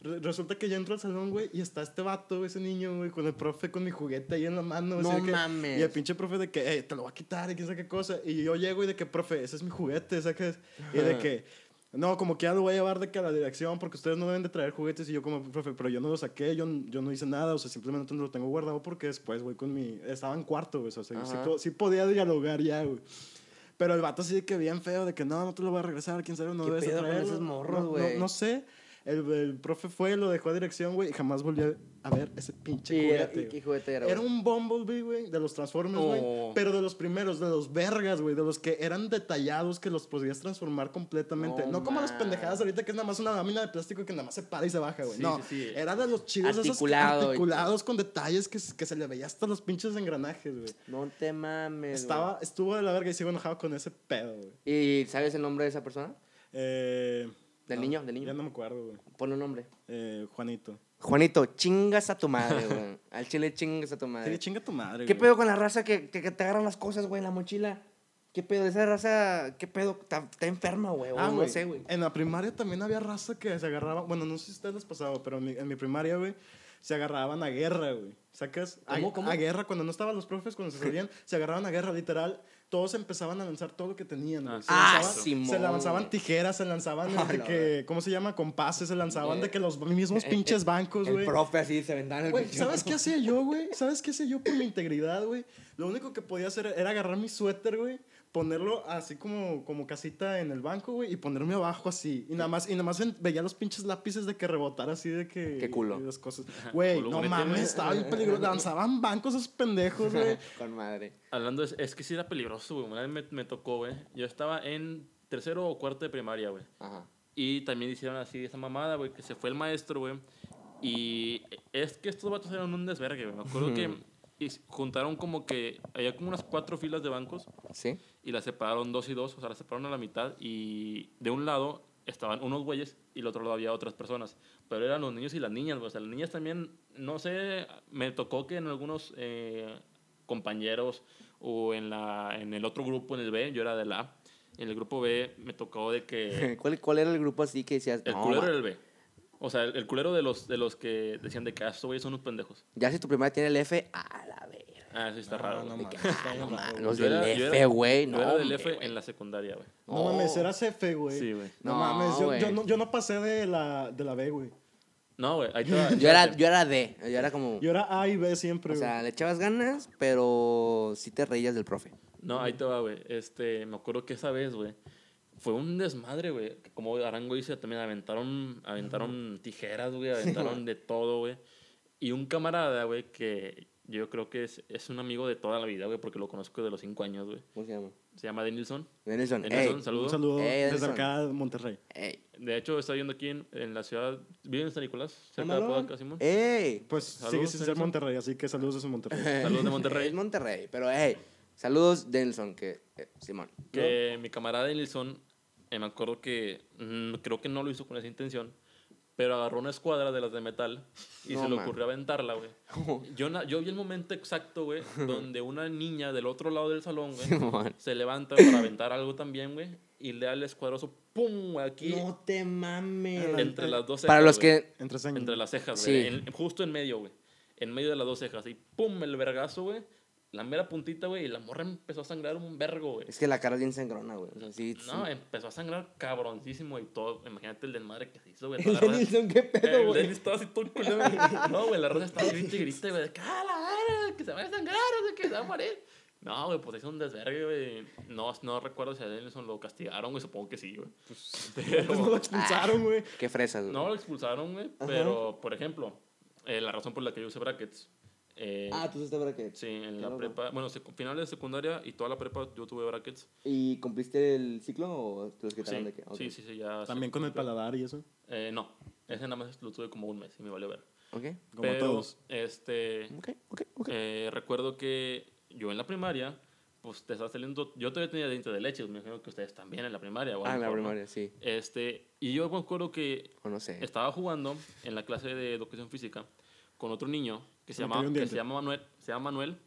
re- resulta que yo entro al salón, güey, y está este vato, güey, ese niño, güey, con el profe con mi juguete ahí en la mano. No así de que- mames. Y el pinche profe de que, te lo va a quitar y quién sabe qué cosa. Y yo llego y de que, profe, ese es mi juguete, ¿sabes? Y de que, no, como que ya lo voy a llevar de que a la dirección porque ustedes no deben de traer juguetes. Y yo como, profe, pero yo no lo saqué, yo, yo no hice nada, o sea, simplemente lo tengo guardado porque después voy con mi... Estaba en cuarto, güey, o sea, sí, sí podía dialogar ya, güey. Pero el vato así de que bien feo, de que no, no te lo voy a regresar, quién sabe, no ¿Qué debes de pedo con traerlo. esos morros, No- no- güey? No, sé. El, el profe fue, lo dejó a dirección, güey, y jamás volvió a ver ese pinche ¿Y, era- juguete. y qué juguete era? Era un Bumblebee, güey, de los Transformers, güey. Oh. Pero de los primeros, de los vergas, güey. De los que eran detallados, que los podías transformar completamente. No No, como las pendejadas ahorita, que es nada más una lámina de plástico que nada más se para y se baja, güey. Sí, no, sí, sí. era de los chidos esos y- articulados con detalles que, se- que se le veía hasta los pinches engranajes, güey. No te mames. Estaba, estuvo de la verga y sigo enojado con ese pedo, güey. ¿Y sabes el nombre de esa persona? Eh, ¿Del no, niño? ¿Del niño? Ya no me acuerdo, güey. Ponle un nombre. Eh, Juanito. Juanito, chingas a tu madre, güey. Al chile chingas a tu madre. chinga tu madre, ¿Qué güey. pedo con la raza que, que, que te agarran las cosas, güey, en la mochila? ¿Qué pedo? Esa raza, ¿qué pedo? Está, enferma, güey. Ah, no güey. sé, güey. En la primaria también había raza que se agarraba. Bueno, no sé si ustedes les pasaba, pero en mi, en mi primaria, güey, se agarraban a guerra, güey. ¿Sacas? A, ¿Cómo, cómo? a guerra, cuando no estaban los profes, cuando se salían, se agarraban a guerra, literal. Todos empezaban a lanzar todo lo que tenían. güey. Ah, Se Ah, lanzaban- Simón, Se lanzaban tijeras, se lanzaban de que, ¿cómo se llama? Compases, se lanzaban Eh, de que los mismos eh, pinches eh, bancos, El güey. profe así se vendaba en el Güey, piso. ¿sabes qué hacía yo, güey? ¿Sabes qué hacía yo por mi integridad, güey? Lo único que podía hacer era agarrar mi suéter, güey, ponerlo así como, como casita en el banco, güey, y ponerme abajo así. Y nada más, y nada más veía los pinches lápices de que rebotar así de que... Qué culo. y las cosas. Güey, no mames, estaba bien peligroso. Lanzaban bancos esos pendejos, güey. Con madre. Hablando de es que sí era peligroso, güey. Una vez me, me tocó, güey. Yo estaba en tercero o cuarto de primaria, güey. Ajá. Y también hicieron así esa mamada, güey, que se fue el maestro, güey. Y es que estos vatos eran un desvergue, güey. Me acuerdo que y juntaron como que había como unas cuatro filas de bancos ¿Sí? y las separaron dos y dos, o sea, las separaron a la mitad y de un lado estaban unos güeyes y del otro lado había otras personas. Pero eran los niños y las niñas, güey. O sea, las niñas también, no sé, me tocó que en algunos eh, compañeros o en, la, en el otro grupo, en el B, yo era del A, en el grupo B me tocó de que ¿Cuál, ¿Cuál era el grupo así que decías? el no, culero era el B. O sea, el, el culero de los, de los que decían de que ah, estos güeyes son unos pendejos. Ya si tu primera tiene el F, a la verga. Ah, sí está No, raro. no güey. mames, Ah, no los Yo del era- F, güey. Yo No, era del F en la secundaria, güey. No mames, eras F, güey. Sí, güey. No, No, mames, yo, güey. yo, no, yo no pasé de la, de la B, güey. No, güey, ahí te va, Yo era, yo era D. Yo era como. Yo era A y B siempre, o güey. sea, le echabas ganas, pero sí te reías del profe. No, ahí te va, güey. Este, me acuerdo que esa vez, güey, fue un desmadre, güey. Como Arango dice, también aventaron, aventaron tijeras, güey, aventaron de todo, güey. Y un camarada, güey, que yo creo que es, es un amigo de toda la vida, güey, porque lo conozco de los cinco años, güey. ¿Cómo se llama? Se llama Denilson. Denilson. Denilson, Ey, saludos. Un saludo Ey, desde acá de Monterrey. ey. De hecho, está viviendo aquí en, en la ciudad, vive en San Nicolás, cerca de Mamalón. Podaca, Simón. Ey. Pues Saludos, sigue sin ser. Monterrey, así que saludos desde Monterrey. Saludos de Monterrey. Es Monterrey, pero hey, saludos Denilson, que eh, Simón. Que mi camarada Denilson, eh, me acuerdo que mm, creo que no lo hizo con esa intención, pero agarró una escuadra de las de metal y No, se le man. ocurrió aventarla, güey. Yo, yo vi el momento exacto, güey, donde una niña del otro lado del salón, güey, se levanta para aventar algo también, güey, y le da el escuadrazo, ¡pum! Aquí, No te mames. entre las dos cejas. Para los güey. que. Entre. Entre las cejas, Sí. güey. en- justo en medio, güey. En medio de las dos cejas. Y ¡pum! El vergazo, güey. La mera puntita, güey. Y la morra empezó a sangrar un vergo, güey. Es que la cara es bien sangrona, güey. O sea, sí. No, sí. empezó a sangrar cabroncísimo y todo. Imagínate el desmadre que se hizo, güey. El Denilson, qué pedo, El güey. Dennis estaba así todo culero, güey. No, güey, la raza estaba grite y grite, güey. ¡ah, la verga! Que se va a sangrar, o sea, que se va a morir. No, güey, pues hizo un desvergue, güey. No, no recuerdo si a Denison lo castigaron, güey. Supongo que sí, güey. Pero... Pues no lo expulsaron, güey. Qué fresas, güey. No lo expulsaron, güey. Pero, por ejemplo, eh, la razón por la que yo usé brackets. Eh, Ah, tú estás bracket. sí, en la loco. prepa. Bueno, finales de secundaria y toda la prepa yo tuve brackets. ¿Y cumpliste el ciclo o te los quitaron Sí, de qué? Ok. sí, sí, sí, ya. También sí, con el paladar y eso. Eh, no, ese nada más lo tuve como un mes y me valió ver. Ok, Como Pero, todos. este, ok, ok, ok. eh, recuerdo que yo en la primaria, pues te estaba saliendo. Yo todavía tenía dientes de leche, me imagino que ustedes también en la primaria. Ah, en la primaria, sí. Este, y yo me acuerdo que O no sé. estaba jugando en la clase de educación física con otro niño que se llama, que se llama Manuel. Se llama Manuel.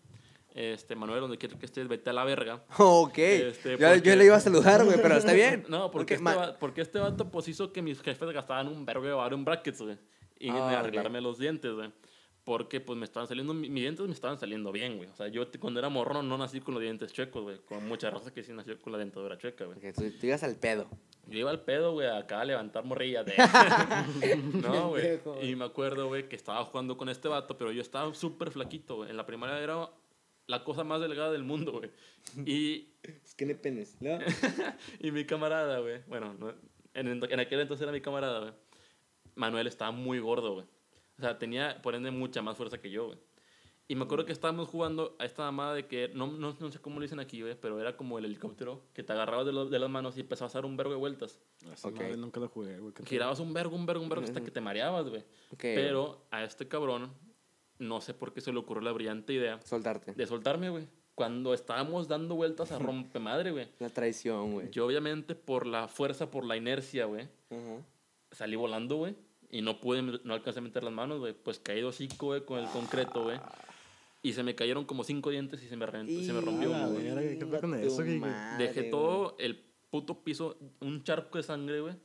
Este, Manuel, donde quiera que estés, vete a la verga. Ok. Este, yo, porque- yo le iba a saludar, güey, pero está bien. No, porque, este, va- porque este vato pues hizo que mis jefes gastaban un verbo de varo en brackets, güey. Y Ah, arreglarme los dientes, güey. Porque pues me estaban saliendo, mi- mis dientes me estaban saliendo bien, güey. O sea, yo cuando era morro no nací con los dientes chuecos, güey. Con mucha raza que sí nació con la dentadura chueca, güey. Ok, tú, tú ibas al pedo. Yo iba al pedo, güey, acá a levantar morrillas de... no, güey. Y me acuerdo, güey, que estaba jugando con este vato, pero yo estaba súper flaquito, güey. En la primaria era la cosa más delgada del mundo, güey. Y, Es que penes. ¿no? y mi camarada, güey, bueno, no- en, en aquel entonces era mi camarada, güey. Manuel estaba muy gordo, güey. O sea, tenía, por ende, mucha más fuerza que yo, güey. Y me acuerdo que estábamos jugando a esta mamada de que, no, no, no sé cómo lo dicen aquí, güey, pero era como el helicóptero que te agarrabas de, lo- de las manos y empezabas a dar un vergo de vueltas. Esa Ok. madre nunca la jugué, güey. Girabas un vergo, un vergo, un vergo hasta que te mareabas, güey. Ok, Pero a este cabrón, no sé por qué se le ocurrió la brillante idea Soltarte. de soltarme, güey. Cuando estábamos dando vueltas a rompemadre, güey. La traición, güey. Yo, obviamente, por la fuerza, por la inercia, güey, Ajá. salí volando, güey. Y no pude, no alcancé a meter las manos, güey. Pues caí de hocico, güey, con el concreto, güey. Y se me cayeron como cinco dientes y se me, reventó- se me rompió, la güey. ¿qué Inga eso, Guille? madre, Dejé todo el puto piso, un charco de sangre, güey.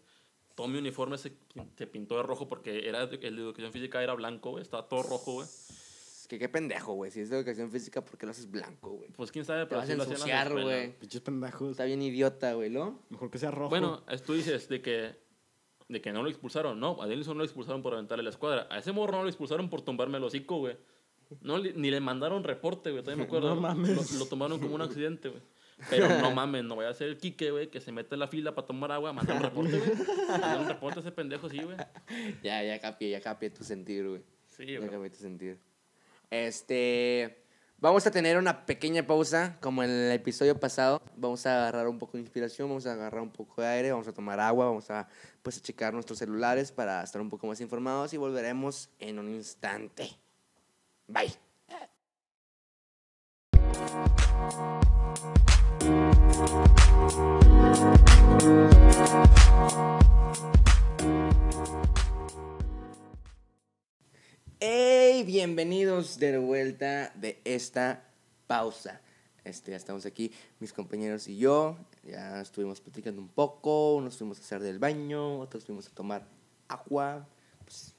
Todo mi uniforme se, se pintó de rojo porque era, el de educación física era blanco, güey. Estaba todo rojo, güey. Es que qué pendejo, güey. Si es de educación física, ¿por qué lo haces blanco, güey? Pues quién sabe, Te pero vas a ensuciar, güey. Pinches pendejos. Está bien idiota, güey, ¿no? Mejor que sea rojo. Bueno, tú dices de que, de que no lo expulsaron. No, a Denison no lo expulsaron por aventarle la escuadra. A ese morro no lo expulsaron por tumbarme el hocico, güey. No, ni le mandaron reporte, güey. Todavía me acuerdo. No mames. Lo, lo tomaron como un accidente, güey. Pero no mames, no voy a ser el Quique, güey, que se mete en la fila para tomar agua. Mandar un reporte, güey. Mandar un reporte a ese pendejo, sí, güey. Ya, ya capié, ya capié tu sentir, güey. Sí, Ya güey. capié tu sentir. Este. Vamos a tener una pequeña pausa, como en el episodio pasado. Vamos a agarrar un poco de inspiración, vamos a agarrar un poco de aire, vamos a tomar agua, vamos a pues checar nuestros celulares para estar un poco más informados y volveremos en un instante. Bye. ¡Hey! Bienvenidos de vuelta de esta pausa. Este, ya estamos aquí, mis compañeros y yo. Ya estuvimos platicando un poco, unos fuimos a hacer del baño, otros fuimos a tomar agua. Pues,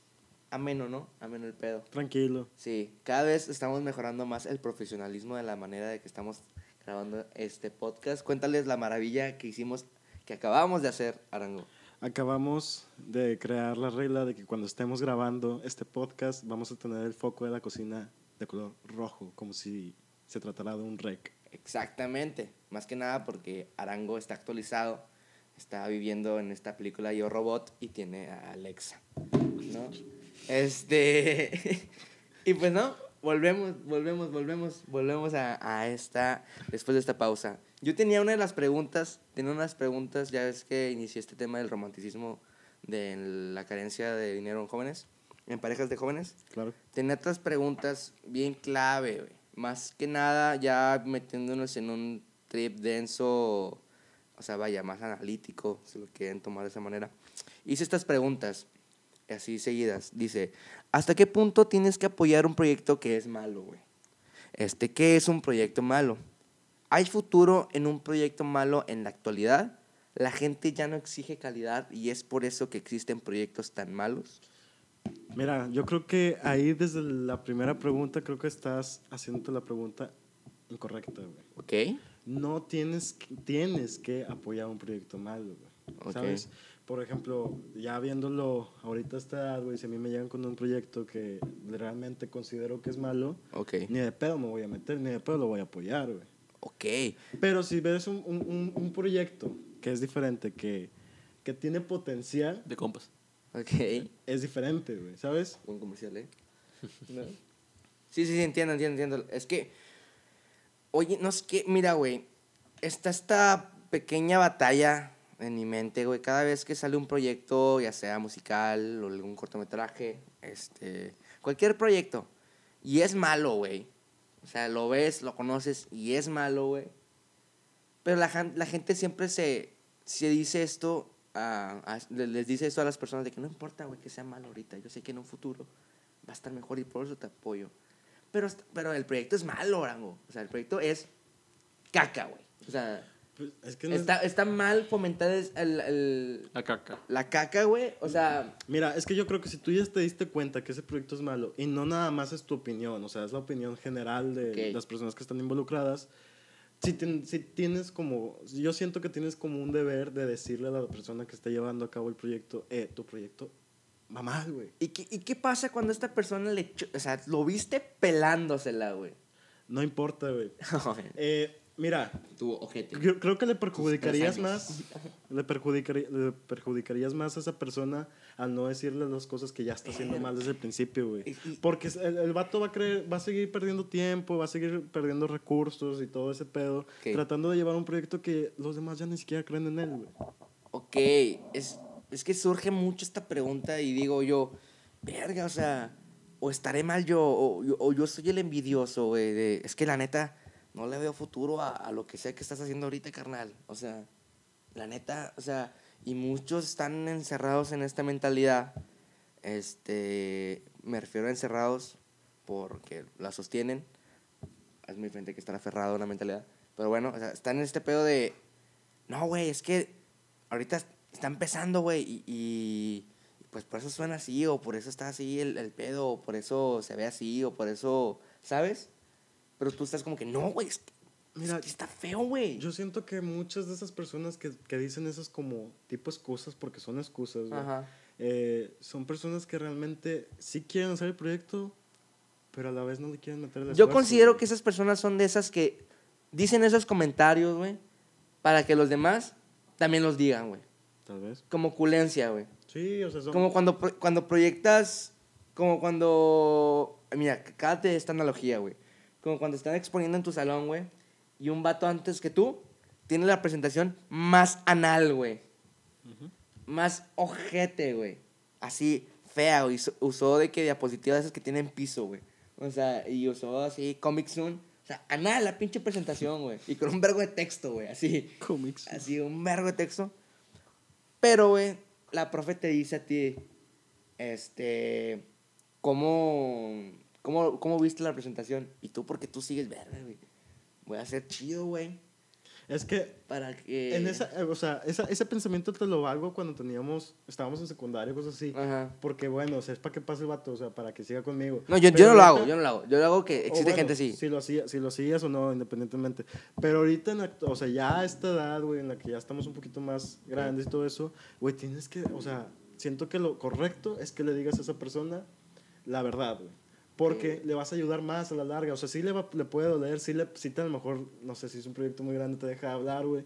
ameno, ¿no? Ameno el pedo. Tranquilo. Sí, cada vez estamos mejorando más el profesionalismo de la manera de que estamos grabando este podcast. Cuéntales la maravilla que hicimos, que acabamos de hacer, Arango. Acabamos de crear la regla de que cuando estemos grabando este podcast vamos a tener el foco de la cocina de color rojo, como si se tratara de un rec. Exactamente, más que nada porque Arango está actualizado, está viviendo en esta película Yo Robot y tiene a Alexa, ¿no? Este, y pues no, volvemos, volvemos, volvemos, volvemos a, a esta, después de esta pausa. Yo tenía una de las preguntas, tenía unas preguntas, ya ves que inicié este tema del romanticismo, de la carencia de dinero en jóvenes, en parejas de jóvenes. Claro. Tenía otras preguntas bien clave, güey. Más que nada, ya metiéndonos en un trip denso, o sea, vaya, más analítico, si lo quieren tomar de esa manera. Hice estas preguntas, así seguidas. Dice, ¿hasta qué punto tienes que apoyar un proyecto que es malo, güey? Este, ¿qué es un proyecto malo? ¿Hay futuro en un proyecto malo en la actualidad? La gente ya no exige calidad y es por eso que existen proyectos tan malos. Mira, yo creo que ahí desde la primera pregunta creo que estás haciéndote la pregunta incorrecta, güey. ¿Ok? No tienes, que- tienes que apoyar un proyecto malo, güey. ¿Sabes? Por ejemplo, ya viéndolo ahorita edad, güey, si a mí me llegan con un proyecto que realmente considero que es malo, Ok. ni de pedo me voy a meter, ni de pedo lo voy a apoyar, güey. Ok. Pero si ves un, un, un- un proyecto que es diferente, que, que tiene potencial, De compas. Ok. es diferente, güey, ¿sabes? Buen comercial, ¿eh? ¿No? Sí, sí, sí, entiendo, entiendo, entiendo. Es que, oye, no es que, mira, güey, está esta pequeña batalla en mi mente, güey. Cada vez que sale un proyecto, ya sea musical o algún cortometraje, este, cualquier proyecto, y es malo, güey. O sea, lo ves, lo conoces y es malo, güey. Pero la, la gente siempre se, se dice esto, a- a- le- les dice esto a las personas de que no importa, güey, que sea malo ahorita. Yo sé que en un futuro va a estar mejor y por eso te apoyo. Pero, pero el proyecto es malo, Orango. O sea, el proyecto es caca, güey. O sea, Pues, es que no es- está, está mal fomentar el- el- La caca. la caca, güey. O sea, Mira, es que yo creo que si tú ya te diste cuenta que ese proyecto es malo y no nada más es tu opinión, o sea, es la opinión general de Ok. las personas que están involucradas, si, tien- si tienes como, yo siento que tienes como un deber de decirle a la persona que está llevando a cabo el proyecto, eh, tu proyecto va mal, güey. ¿y qué, ¿y qué pasa cuando esta persona le... echó- O sea, lo viste pelándosela, güey? No importa, güey. Eh, Mira, Tu ojete. creo, creo que le perjudicarías más, le, perjudicaría- le perjudicarías más a esa persona al no decirle las cosas que ya está haciendo mal desde el principio, güey. Porque el, el vato va a, creer, va a seguir perdiendo tiempo, va a seguir perdiendo recursos y todo ese pedo, tratando de llevar un proyecto que los demás ya ni siquiera creen en él, güey. Ok, es, es que surge mucho esta pregunta y digo yo, verga, o sea, o estaré mal yo, o, yo- o yo soy el envidioso, güey. Es que la neta, no le veo futuro a, a lo que sea que estás haciendo ahorita, carnal. O sea, la neta, o sea, y muchos están encerrados en esta mentalidad. Este, me refiero a encerrados porque la sostienen. Es muy diferente que estar aferrado a una mentalidad. Pero bueno, o sea, están en este pedo de, no, güey, es que ahorita está empezando, güey, y, y, pues por eso suena así, o por eso está así el, el pedo, o por eso se ve así, o por eso, ¿sabes? Pero tú estás como que, no, güey, es que, Mira, es que está feo, güey. Yo siento que muchas de esas personas que, que dicen esas como tipo excusas, porque son excusas, güey, eh, son personas que realmente sí quieren hacer el proyecto, pero a la vez no le quieren meter el Yo esfuerzo, considero güey. que esas personas son de esas que dicen esos comentarios, güey, para que los demás también los digan, güey. Tal vez. Como culencia, güey. Sí, o sea, son... Como cuando, cuando proyectas, como cuando, mira, cállate esta analogía, güey. Como cuando están exponiendo en tu salón, güey, y un vato antes que tú tiene la presentación más anal, güey. Más ojete, güey. Así, fea, güey. Usó- de que diapositivas esas que tienen piso, güey. O sea, y usó así, Comic Soon. O sea, anal, la pinche presentación, güey. Y con un vergo de texto, güey. Así. Comics. Así, un vergo de texto. Pero, güey, la profe te dice a ti, este, ¿cómo, cómo, cómo viste la presentación? Y tú, porque tú sigues verga, güey. Voy a ser chido, güey. Es que Para que... en esa, eh, o sea, esa, ese pensamiento te lo hago cuando teníamos, estábamos en secundaria, cosas así. Ajá. Porque bueno, o sea, es para que pase el vato, o sea, para que siga conmigo. No, yo, yo no lo hago, yo no lo hago. Yo lo hago que existe bueno, gente así. Si lo, hacía, si lo hacías o no, independientemente. Pero ahorita, en o sea, ya a esta edad, güey, en la que ya estamos un poquito más grandes y todo eso, güey, tienes que, o sea, siento que lo correcto es que le digas a esa persona la verdad, güey. Porque le vas a ayudar más a la larga. O sea, sí le, va- le puede doler, sí, le, sí te a lo mejor, no sé si es un proyecto muy grande, te deja hablar, güey.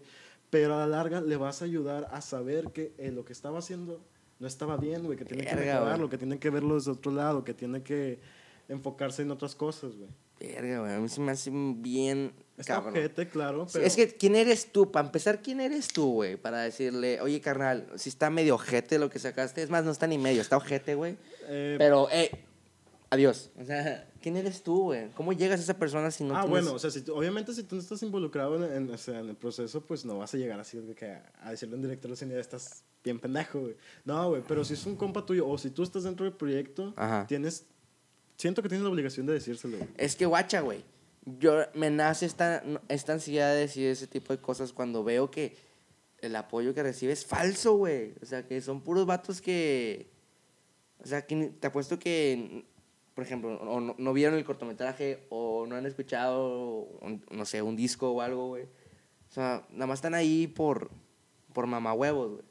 Pero a la larga le vas a ayudar a saber que eh, lo que estaba haciendo no estaba bien, güey. Que tiene que Verga, mejorarlo, güey. que tiene que verlo desde otro lado, que tiene que enfocarse en otras cosas, güey. Verga, güey. A mí se me hace bien Está cabrón. ojete, claro, Sí, pero... Es que, ¿quién eres tú? Para empezar, ¿quién eres tú, güey? Para decirle, oye, carnal, si está medio ojete lo que sacaste. Es más, no está ni medio, está ojete, güey. eh, Pero, eh, adiós. O sea, ¿quién eres tú, güey? ¿Cómo llegas a esa persona si no ah, tienes- bueno, o sea, si tú- obviamente si tú no estás involucrado en, en- o sea, en el proceso, pues no vas a llegar así de que a, a decirle en directo a la señora, estás bien pendejo, güey. No, güey, pero si es un compa tuyo o si tú estás dentro del proyecto, Ajá. tienes... Siento que tienes la obligación de decírselo, güey. Es que, guacha, güey. Yo me nace esta, esta ansiedad de decir ese tipo de cosas cuando veo que el apoyo que recibe es falso, güey. O sea, que son puros vatos que... O sea, que te apuesto que, por ejemplo, o no, no vieron el cortometraje o no han escuchado, un- no sé, un disco o algo, güey. O sea, nada más están ahí por, por mamahuevos, güey.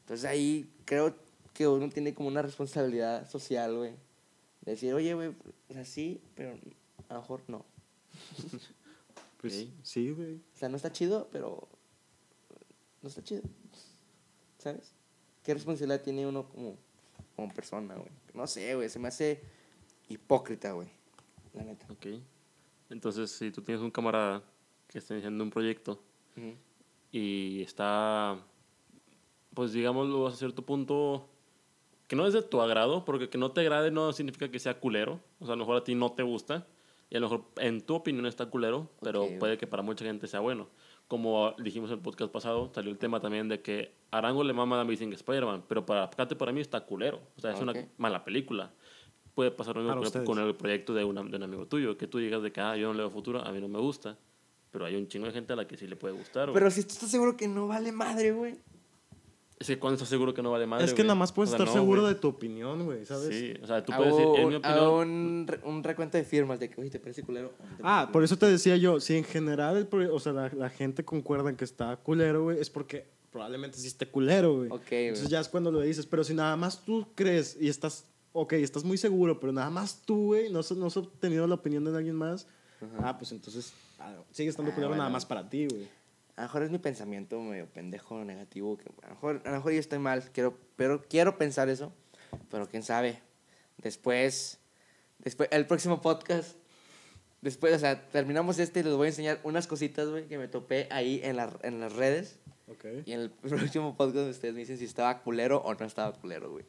Entonces ahí creo que uno tiene como una responsabilidad social, güey. De decir, oye, güey, o sea, sí, pero a lo mejor no. Pues sí, güey. O sea, no está chido, pero no está chido. ¿Sabes? ¿Qué responsabilidad tiene uno como, como persona, güey? No sé, güey, se me hace hipócrita, güey. La neta. Ok. Entonces, si tú tienes un camarada que está iniciando un proyecto Ujú. y está, pues digámoslo a cierto punto, que no es de tu agrado, porque que no te agrade no significa que sea culero. O sea, a lo mejor a ti no te gusta y a lo mejor en tu opinión está culero, pero Ok. puede que para mucha gente sea bueno. Como dijimos en el podcast pasado, salió el tema también de que Arango le mama a Amazing Spider-Man, pero para Cate para mí está culero. O sea, es Ok. una mala película. Puede pasar lo mismo con, con el proyecto de, una- de un amigo tuyo, que tú digas de que ah, yo no le veo futuro, a mí no me gusta. Pero hay un chingo de gente a la que sí le puede gustar. Pero si tú estás seguro que no vale madre, güey. Es que cuando estás seguro que no vale madre. es que güey? nada más puedes O sea, estar no, seguro güey. de tu opinión, güey, ¿sabes? Sí, o sea, tú Hago puedes decir, en mi opinión. un, un recuento de firmas de que, oye, ¿te parece culero? te Ah, parece por eso te decía yo, si en general, el o sea, la, la gente concuerda en que está culero, güey, es porque probablemente sí esté culero, güey. Ok, güey. Entonces ya es cuando lo dices, pero si nada más tú crees y estás, ok, estás muy seguro, pero nada más tú, güey, no, no has obtenido la opinión de alguien más, ah, pues entonces ah, sigue estando Ah, culero nada bueno. más para ti, güey. A lo mejor es mi pensamiento medio pendejo, negativo. Que a, lo mejor, a lo mejor yo estoy mal, quiero, pero quiero pensar eso. Pero quién sabe. Después, después, el próximo podcast, después, o sea, terminamos este y les voy a enseñar unas cositas, güey, que me topé ahí en, la, en las redes. Ok. Y en el próximo podcast ustedes me dicen si estaba culero o no estaba culero, güey.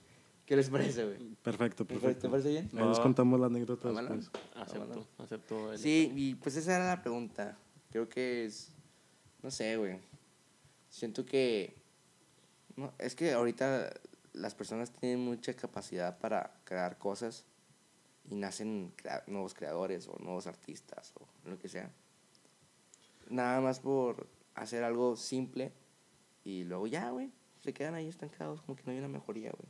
¿Qué les parece, güey? Perfecto, ¿Te perfecto. parece bien? Ahí les contamos la anécdota después. Acepto, acepto. el- Sí, y pues esa era la pregunta. Creo que es. No sé, güey. Siento que. No, es que ahorita las personas tienen mucha capacidad para crear cosas y nacen crea- nuevos creadores o nuevos artistas o lo que sea. Nada más por hacer algo simple y luego ya, güey. Se quedan ahí estancados, como que no hay una mejoría, güey.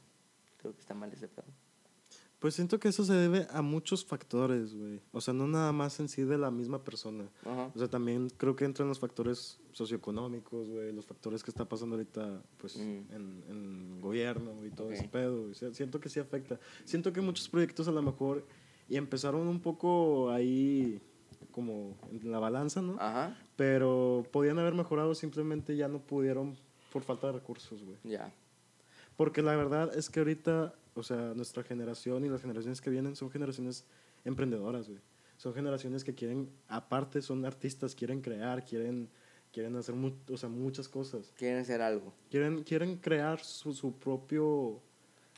Creo que está mal ese pedo. Pues siento que eso se debe a muchos factores, güey. O sea, no nada más en sí de la misma persona. Ajá. O sea, también creo que entran los factores socioeconómicos, güey, los factores que está pasando ahorita, pues, Mm. en, en gobierno y todo Ok. ese pedo. O sea, siento que sí afecta. Siento que muchos proyectos a lo mejor y empezaron un poco ahí como en la balanza, ¿no? Ajá. Pero podían haber mejorado, simplemente ya no pudieron por falta de recursos, güey. Ya. Porque la verdad es que ahorita, o sea, nuestra generación y las generaciones que vienen son generaciones emprendedoras, güey. Son generaciones que quieren, aparte son artistas, quieren crear, quieren, quieren hacer mu- o sea, muchas cosas. Quieren hacer algo. Quieren, quieren crear su, su propio...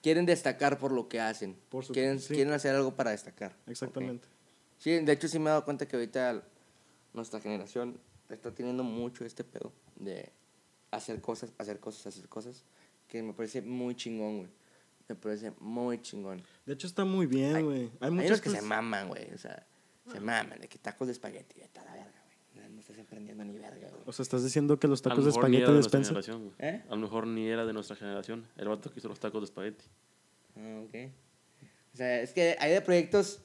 quieren destacar por lo que hacen. Por su- quieren, sí. quieren hacer algo para destacar. Exactamente. Sí, de hecho sí me he dado cuenta que ahorita nuestra generación está teniendo mucho este pedo de hacer cosas, hacer cosas, hacer cosas, que me parece muy chingón, güey. Me parece muy chingón. De hecho está muy bien, Hay- güey. Hay, Hay muchas unos que se maman, güey. O sea, se maman de que tacos de espagueti, a la verga, güey. No, estás emprendiendo ni verga, güey. O sea, estás diciendo que los tacos de espagueti era de. ¿Eh? A lo mejor ni era de nuestra generación. El vato que hizo los tacos de espagueti. Ah, ok. O sea, es que hay de proyectos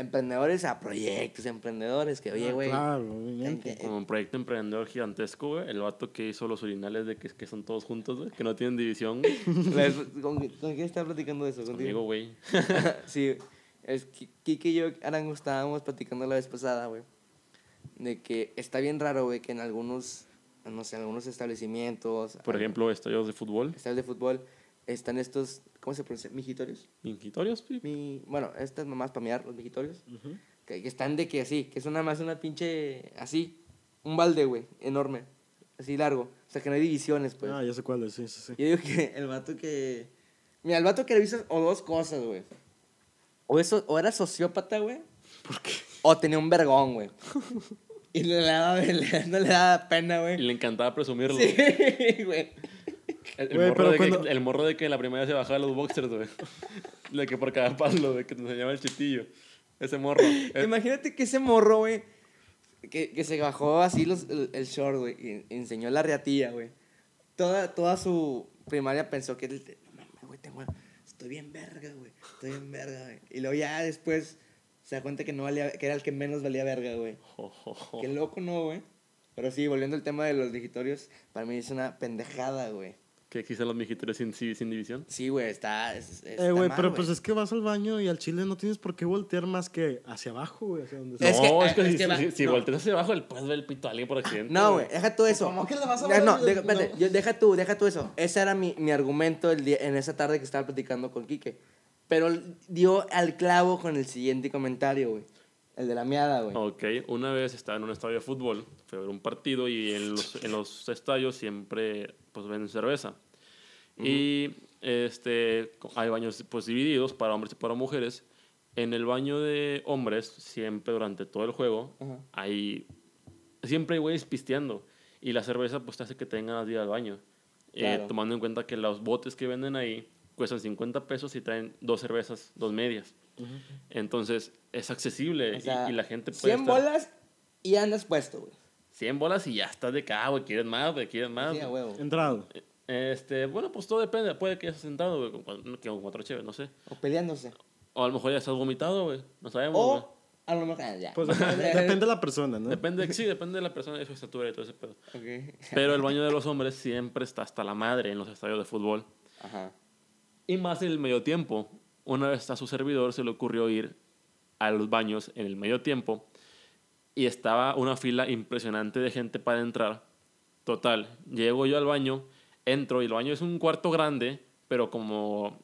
emprendedores a proyectos emprendedores que, oye, Ah, güey. Claro, obviamente. eh, Como un proyecto emprendedor gigantesco, güey. El vato que hizo los urinales de que, que son todos juntos, güey. Que no tienen división. ¿Con, ¿Con quién estaba platicando de eso? Conmigo, ¿Contigo? güey. sí, es que Kike y yo, Arango, estábamos platicando la vez pasada, güey. De que está bien raro, güey, que en algunos, no sé, en algunos establecimientos. Por ejemplo, estadios de fútbol. Estadios de fútbol, están estos, ¿cómo se pronuncia? Mijitorios. Mingitorios, sí. Mi, bueno, estas mamás para mirar, los mijitorios. Que, que están de que así, que es una más una pinche, así, un balde, güey, enorme. Así largo. O sea, que no hay divisiones, pues. Ah, ya sé cuál es, sí, sí, sí. Yo digo que el vato que. Mira, el vato que revisas o dos cosas, güey. O, eso, o era sociópata, güey. ¿Por qué? O tenía un vergón, güey. Y le daba, no le daba pena, Y güey. le encantaba presumirlo. Sí, güey. El, morro de cuando- que, el morro de que la primera se bajaba los boxers, güey. De que por cada palo, de que te enseñaba el chitillo. Ese morro. Eh, Imagínate que ese morro, güey, que, que se bajó así los, el, el short, güey, y enseñó la riatilla, güey. Toda, toda su primaria pensó que, él, no mames, güey, tengo, estoy bien verga, güey, estoy bien verga, güey. Y luego ya después se da cuenta que, no valía, que era el que menos valía verga, güey. Qué loco, ¿no, güey? Pero sí, volviendo al tema de los digitorios, para mí es una pendejada, güey. Que existen los mijitorios sin, sin, sin división. Sí, güey, está, es- está Eh, güey, pero pues es que vas al baño y al chile no tienes por qué voltear más que hacia abajo, güey, hacia donde Es no, que- es que, es si, que va- si, si no. volteas hacia abajo, el puedes ver el pito a alguien por accidente. No, güey, deja tú eso. ¿Cómo que le vas a ver No, deja, espérate, no? yo- deja tú, deja tú eso. Ese era mi, mi argumento el día, en esa tarde que estaba platicando con Quique. Pero dio al clavo con el siguiente comentario, güey. El de la miada, güey. Ok, una vez estaba en un estadio de fútbol, fue a ver un partido y en los, en los estadios siempre pues venden cerveza. Y este, hay baños pues divididos para hombres y para mujeres. En el baño de hombres, siempre durante todo el juego, Ajá. hay, siempre hay güeyes pisteando. Y la cerveza pues te hace que tengan ganas al baño. Eh, Claro. tomando en cuenta que los botes que venden ahí cuestan 50 pesos y traen dos cervezas, dos medias. Entonces es accesible O y- sea, y, la gente puede 100 estar- bolas y andas puesto, güey. 100 bolas y ya estás de acá, güey, quieres más, güey, quieres más. Sí, a huevo. Entrado. Este, bueno, pues todo depende, puede que hayas sentado, güey, con, cuatro- que con cuatro chéves, no sé. O peleándose. O a lo mejor ya estás vomitado, güey, no sabemos, güey. O a lo mejor. ah, ya. Pues depende, de la persona, ¿no? Depende, sí, depende de la persona, de su estatura y todo ese pedo. Pero el baño de los hombres siempre está hasta la madre en los estadios de fútbol. Ajá. Y más en el medio tiempo. Una vez a su servidor se le ocurrió ir a los baños en el medio tiempo y estaba una fila impresionante de gente para entrar. Total, llego yo al baño, entro y el baño es un cuarto grande, pero como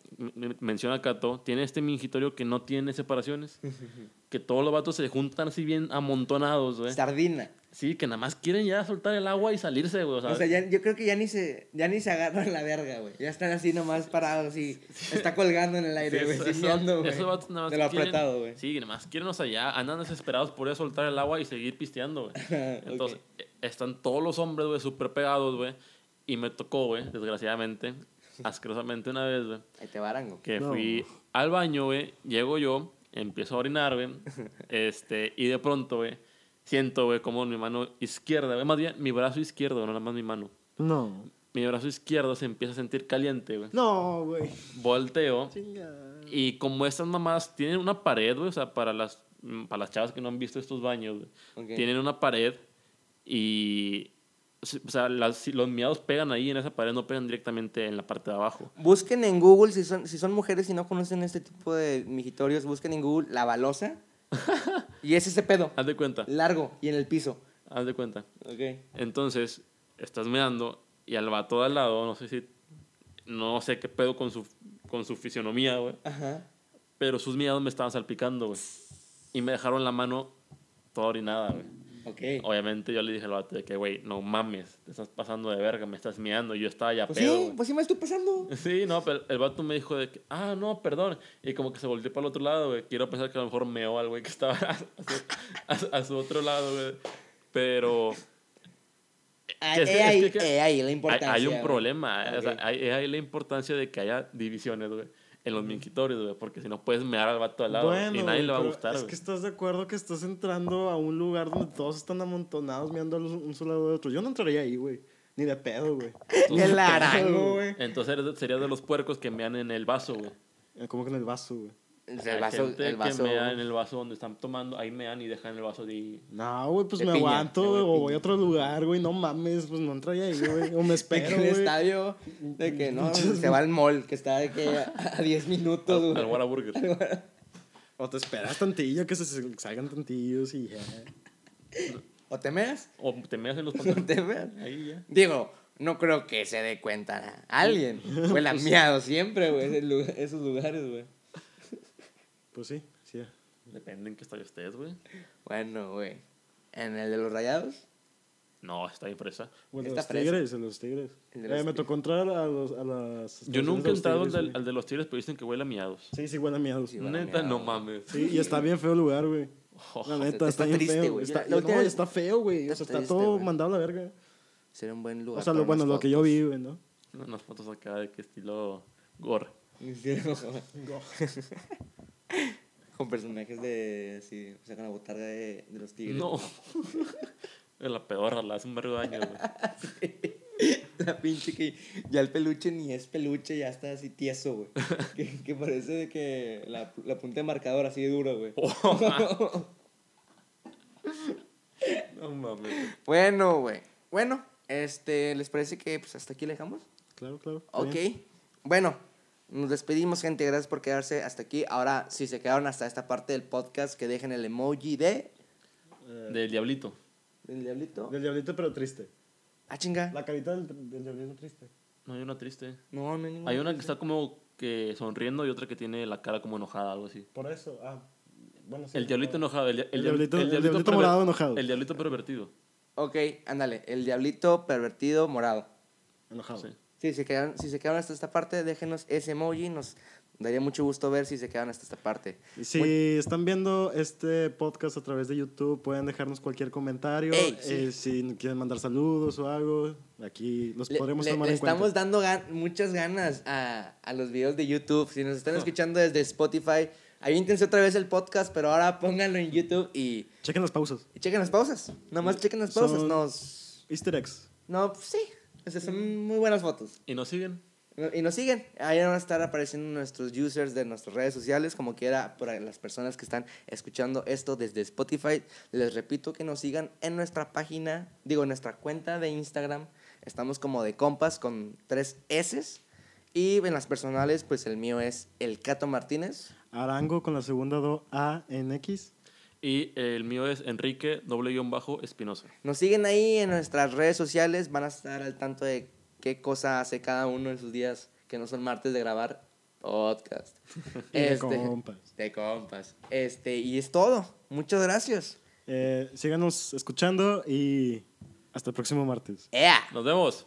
menciona Cato, tiene este mingitorio que no tiene separaciones, que todos los vatos se juntan así bien amontonados, güey. Sardina. Sí, que nada más quieren ya soltar el agua y salirse, güey. O sea, O sea, ya- yo creo que ya ni se, ya ni se agarran la verga, güey. Ya están así nomás parados, así. Está colgando en el aire, Sí, güey. eso- miedo, güey. vatos nada más De lo quieren- apretado, güey. Sí, nada más quieren, o sea, ya andan desesperados por eso soltar el agua y seguir pisteando, güey. Entonces, eh, están todos los hombres, güey, súper pegados, güey. Y me tocó, güey, desgraciadamente, asquerosamente una vez, güey, Ahí te barango. que No. fui al baño, güey, llego yo, empiezo a orinar, güey, este, y de pronto, güey, siento, güey, como mi mano izquierda, güey, más bien mi brazo izquierdo, no nada más mi mano. No. Mi brazo izquierdo se empieza a sentir caliente, güey. No, güey. Volteo. Chinga. Y como estas mamás tienen una pared, güey, o sea, para las, mm, para las chavas que no han visto estos baños, güey, Ok. tienen una pared y, o sea, las, los miados pegan ahí en esa pared, no pegan directamente en la parte de abajo. Busquen en Google, si son, si son mujeres y no conocen este tipo de mijitorios, busquen en Google la balosa. Y es ese pedo, Haz de cuenta, largo y en el piso. haz de cuenta. Ok. Entonces, estás meando y al vato de al lado, no sé si, no sé qué pedo con su, con su fisionomía, güey, Ajá. pero sus miados me estaban salpicando, güey. Y me dejaron la mano toda orinada, güey. Ok. Obviamente yo le dije al vato de que, güey, no mames, te estás pasando de verga, me estás miando. Y yo estaba ya Pues pedo, sí, güey. pues sí me estoy pasando. Sí, no, pero el vato me dijo de que, ah, no, perdón. Y como que se volteó para el otro lado, güey. Quiero pensar que a lo mejor meó al güey que estaba a su, a- a su otro lado, güey. Pero Ah, Que es- es ahí, que- que he ahí la hay, importancia. hay un güey. problema. eh, o sea, hay, hay la importancia de que haya divisiones, güey. En los minquitorios, güey. Porque si no puedes mear al vato al lado. Bueno, y nadie le va a gustar, Es que estás de acuerdo que estás entrando a un lugar donde todos están amontonados mirando al- un solo lado de otro. Yo no entraría ahí, güey. Ni de pedo, güey. El arango, güey. Entonces serías de los puercos que mean en el vaso, güey. Eh, Como que en el vaso, güey. El vaso, gente el vaso. que mea en el vaso donde están tomando, ahí mean y dejan el vaso de... No, güey, pues me piña, aguanto, güey, o voy a otro lugar, güey. No mames, pues no entraría ahí, güey. O me De espero, que el estadio, de que no, se va al mall, que está de que a a 10 minutos, Al, güey. al Whataburger. O te esperas tantillo, que se salgan tantillos y ya. ¿O te meas? O te meas en los ¿O pantalones. te meas? Ahí ya. Digo, no creo que se dé cuenta alguien. Huele a miado siempre, güey, esos lugares, güey. Pues sí, sí. Depende en qué estadio estés, güey. Bueno, güey. ¿En el de los rayados? No, está ahí fresa. O el de Está los fresa. tigres, de los tigres. De Eh, me tigres. tocó entrar a, los, a las. Yo nunca de he los entrado al, güey. al de los tigres, pero dicen que huele a miados. Sí, sí, huele a miados. Sí, huele a Neta, no miados. mames. Sí, y está bien feo el lugar, güey. Oh, La neta, está está, bien triste, feo. Está, La no, vez- está feo, güey. O Está sea, está triste, todo güey. mandado a la verga. Sería un buen lugar. O sea, para lo, bueno, lo que yo vi, güey, ¿no? Unas fotos acá de que estilo gore. Con personajes de. Sí, sacan la botarga de, de los tigres. No. Es la peor, la hace un vergo de años, güey. La pinche que ya el peluche ni es peluche, ya está así tieso, güey. que, que parece de que la, la punta de marcador así de duro, güey. No mames. Bueno, güey. Bueno, este, ¿les parece que pues hasta aquí le dejamos? Claro, claro. Ok. bien. Bueno, nos despedimos, gente. Gracias por quedarse hasta aquí. Ahora, si se quedaron hasta esta parte del podcast, que dejen el emoji de. Eh, Del diablito. ¿Del diablito? Del diablito, pero triste. Ah, chinga. La carita del, del diablito triste. No, hay una triste. No, no hay ninguna. Hay una que está como que sonriendo y otra que tiene la cara como enojada, algo así. Por eso, ah. Bueno, sí. El diablito enojado. El, El diab- diablito- el diablito perver- morado enojado. El diablito pervertido. Ok, ándale. El diablito pervertido morado. Enojado. Sí. Sí, si, quedaron, si se quedaron hasta esta parte, déjenos ese emoji. Nos daría mucho gusto ver si se quedaron hasta esta parte. Si Muy- están viendo este podcast a través de YouTube, pueden dejarnos cualquier comentario. Ey, sí. Eh, si quieren mandar saludos o algo, aquí los Le, podremos le- tomar le en cuenta. estamos dando gan- muchas ganas a, a los videos de YouTube. Si nos están escuchando desde Spotify, aviéntense otra vez el podcast, pero ahora pónganlo en YouTube y, Chequen las pausas. y chequen las pausas. Nomás chequen las pausas. Son- Nos, Easter eggs. no, pues sí. O sea, son muy buenas fotos. ¿Y nos siguen? Y nos siguen. Ahí van a estar apareciendo nuestros users de nuestras redes sociales, como quiera, para las personas que están escuchando esto desde Spotify. Les repito que nos sigan en nuestra página, digo, en nuestra cuenta de Instagram. Estamos como de compas con tres S. Y en las personales, pues el mío es el Cato Martínez. Arango con la segunda do A en X. Y el mío es Enrique doble guion bajo Espinosa. Nos siguen ahí en nuestras redes sociales, van a estar al tanto de qué cosa hace cada uno en sus días que no son martes de grabar podcast. De Este, compas. De compas. Este, y es todo. Muchas gracias. Eh, síganos escuchando y hasta el próximo martes. ¡Ea! Nos vemos.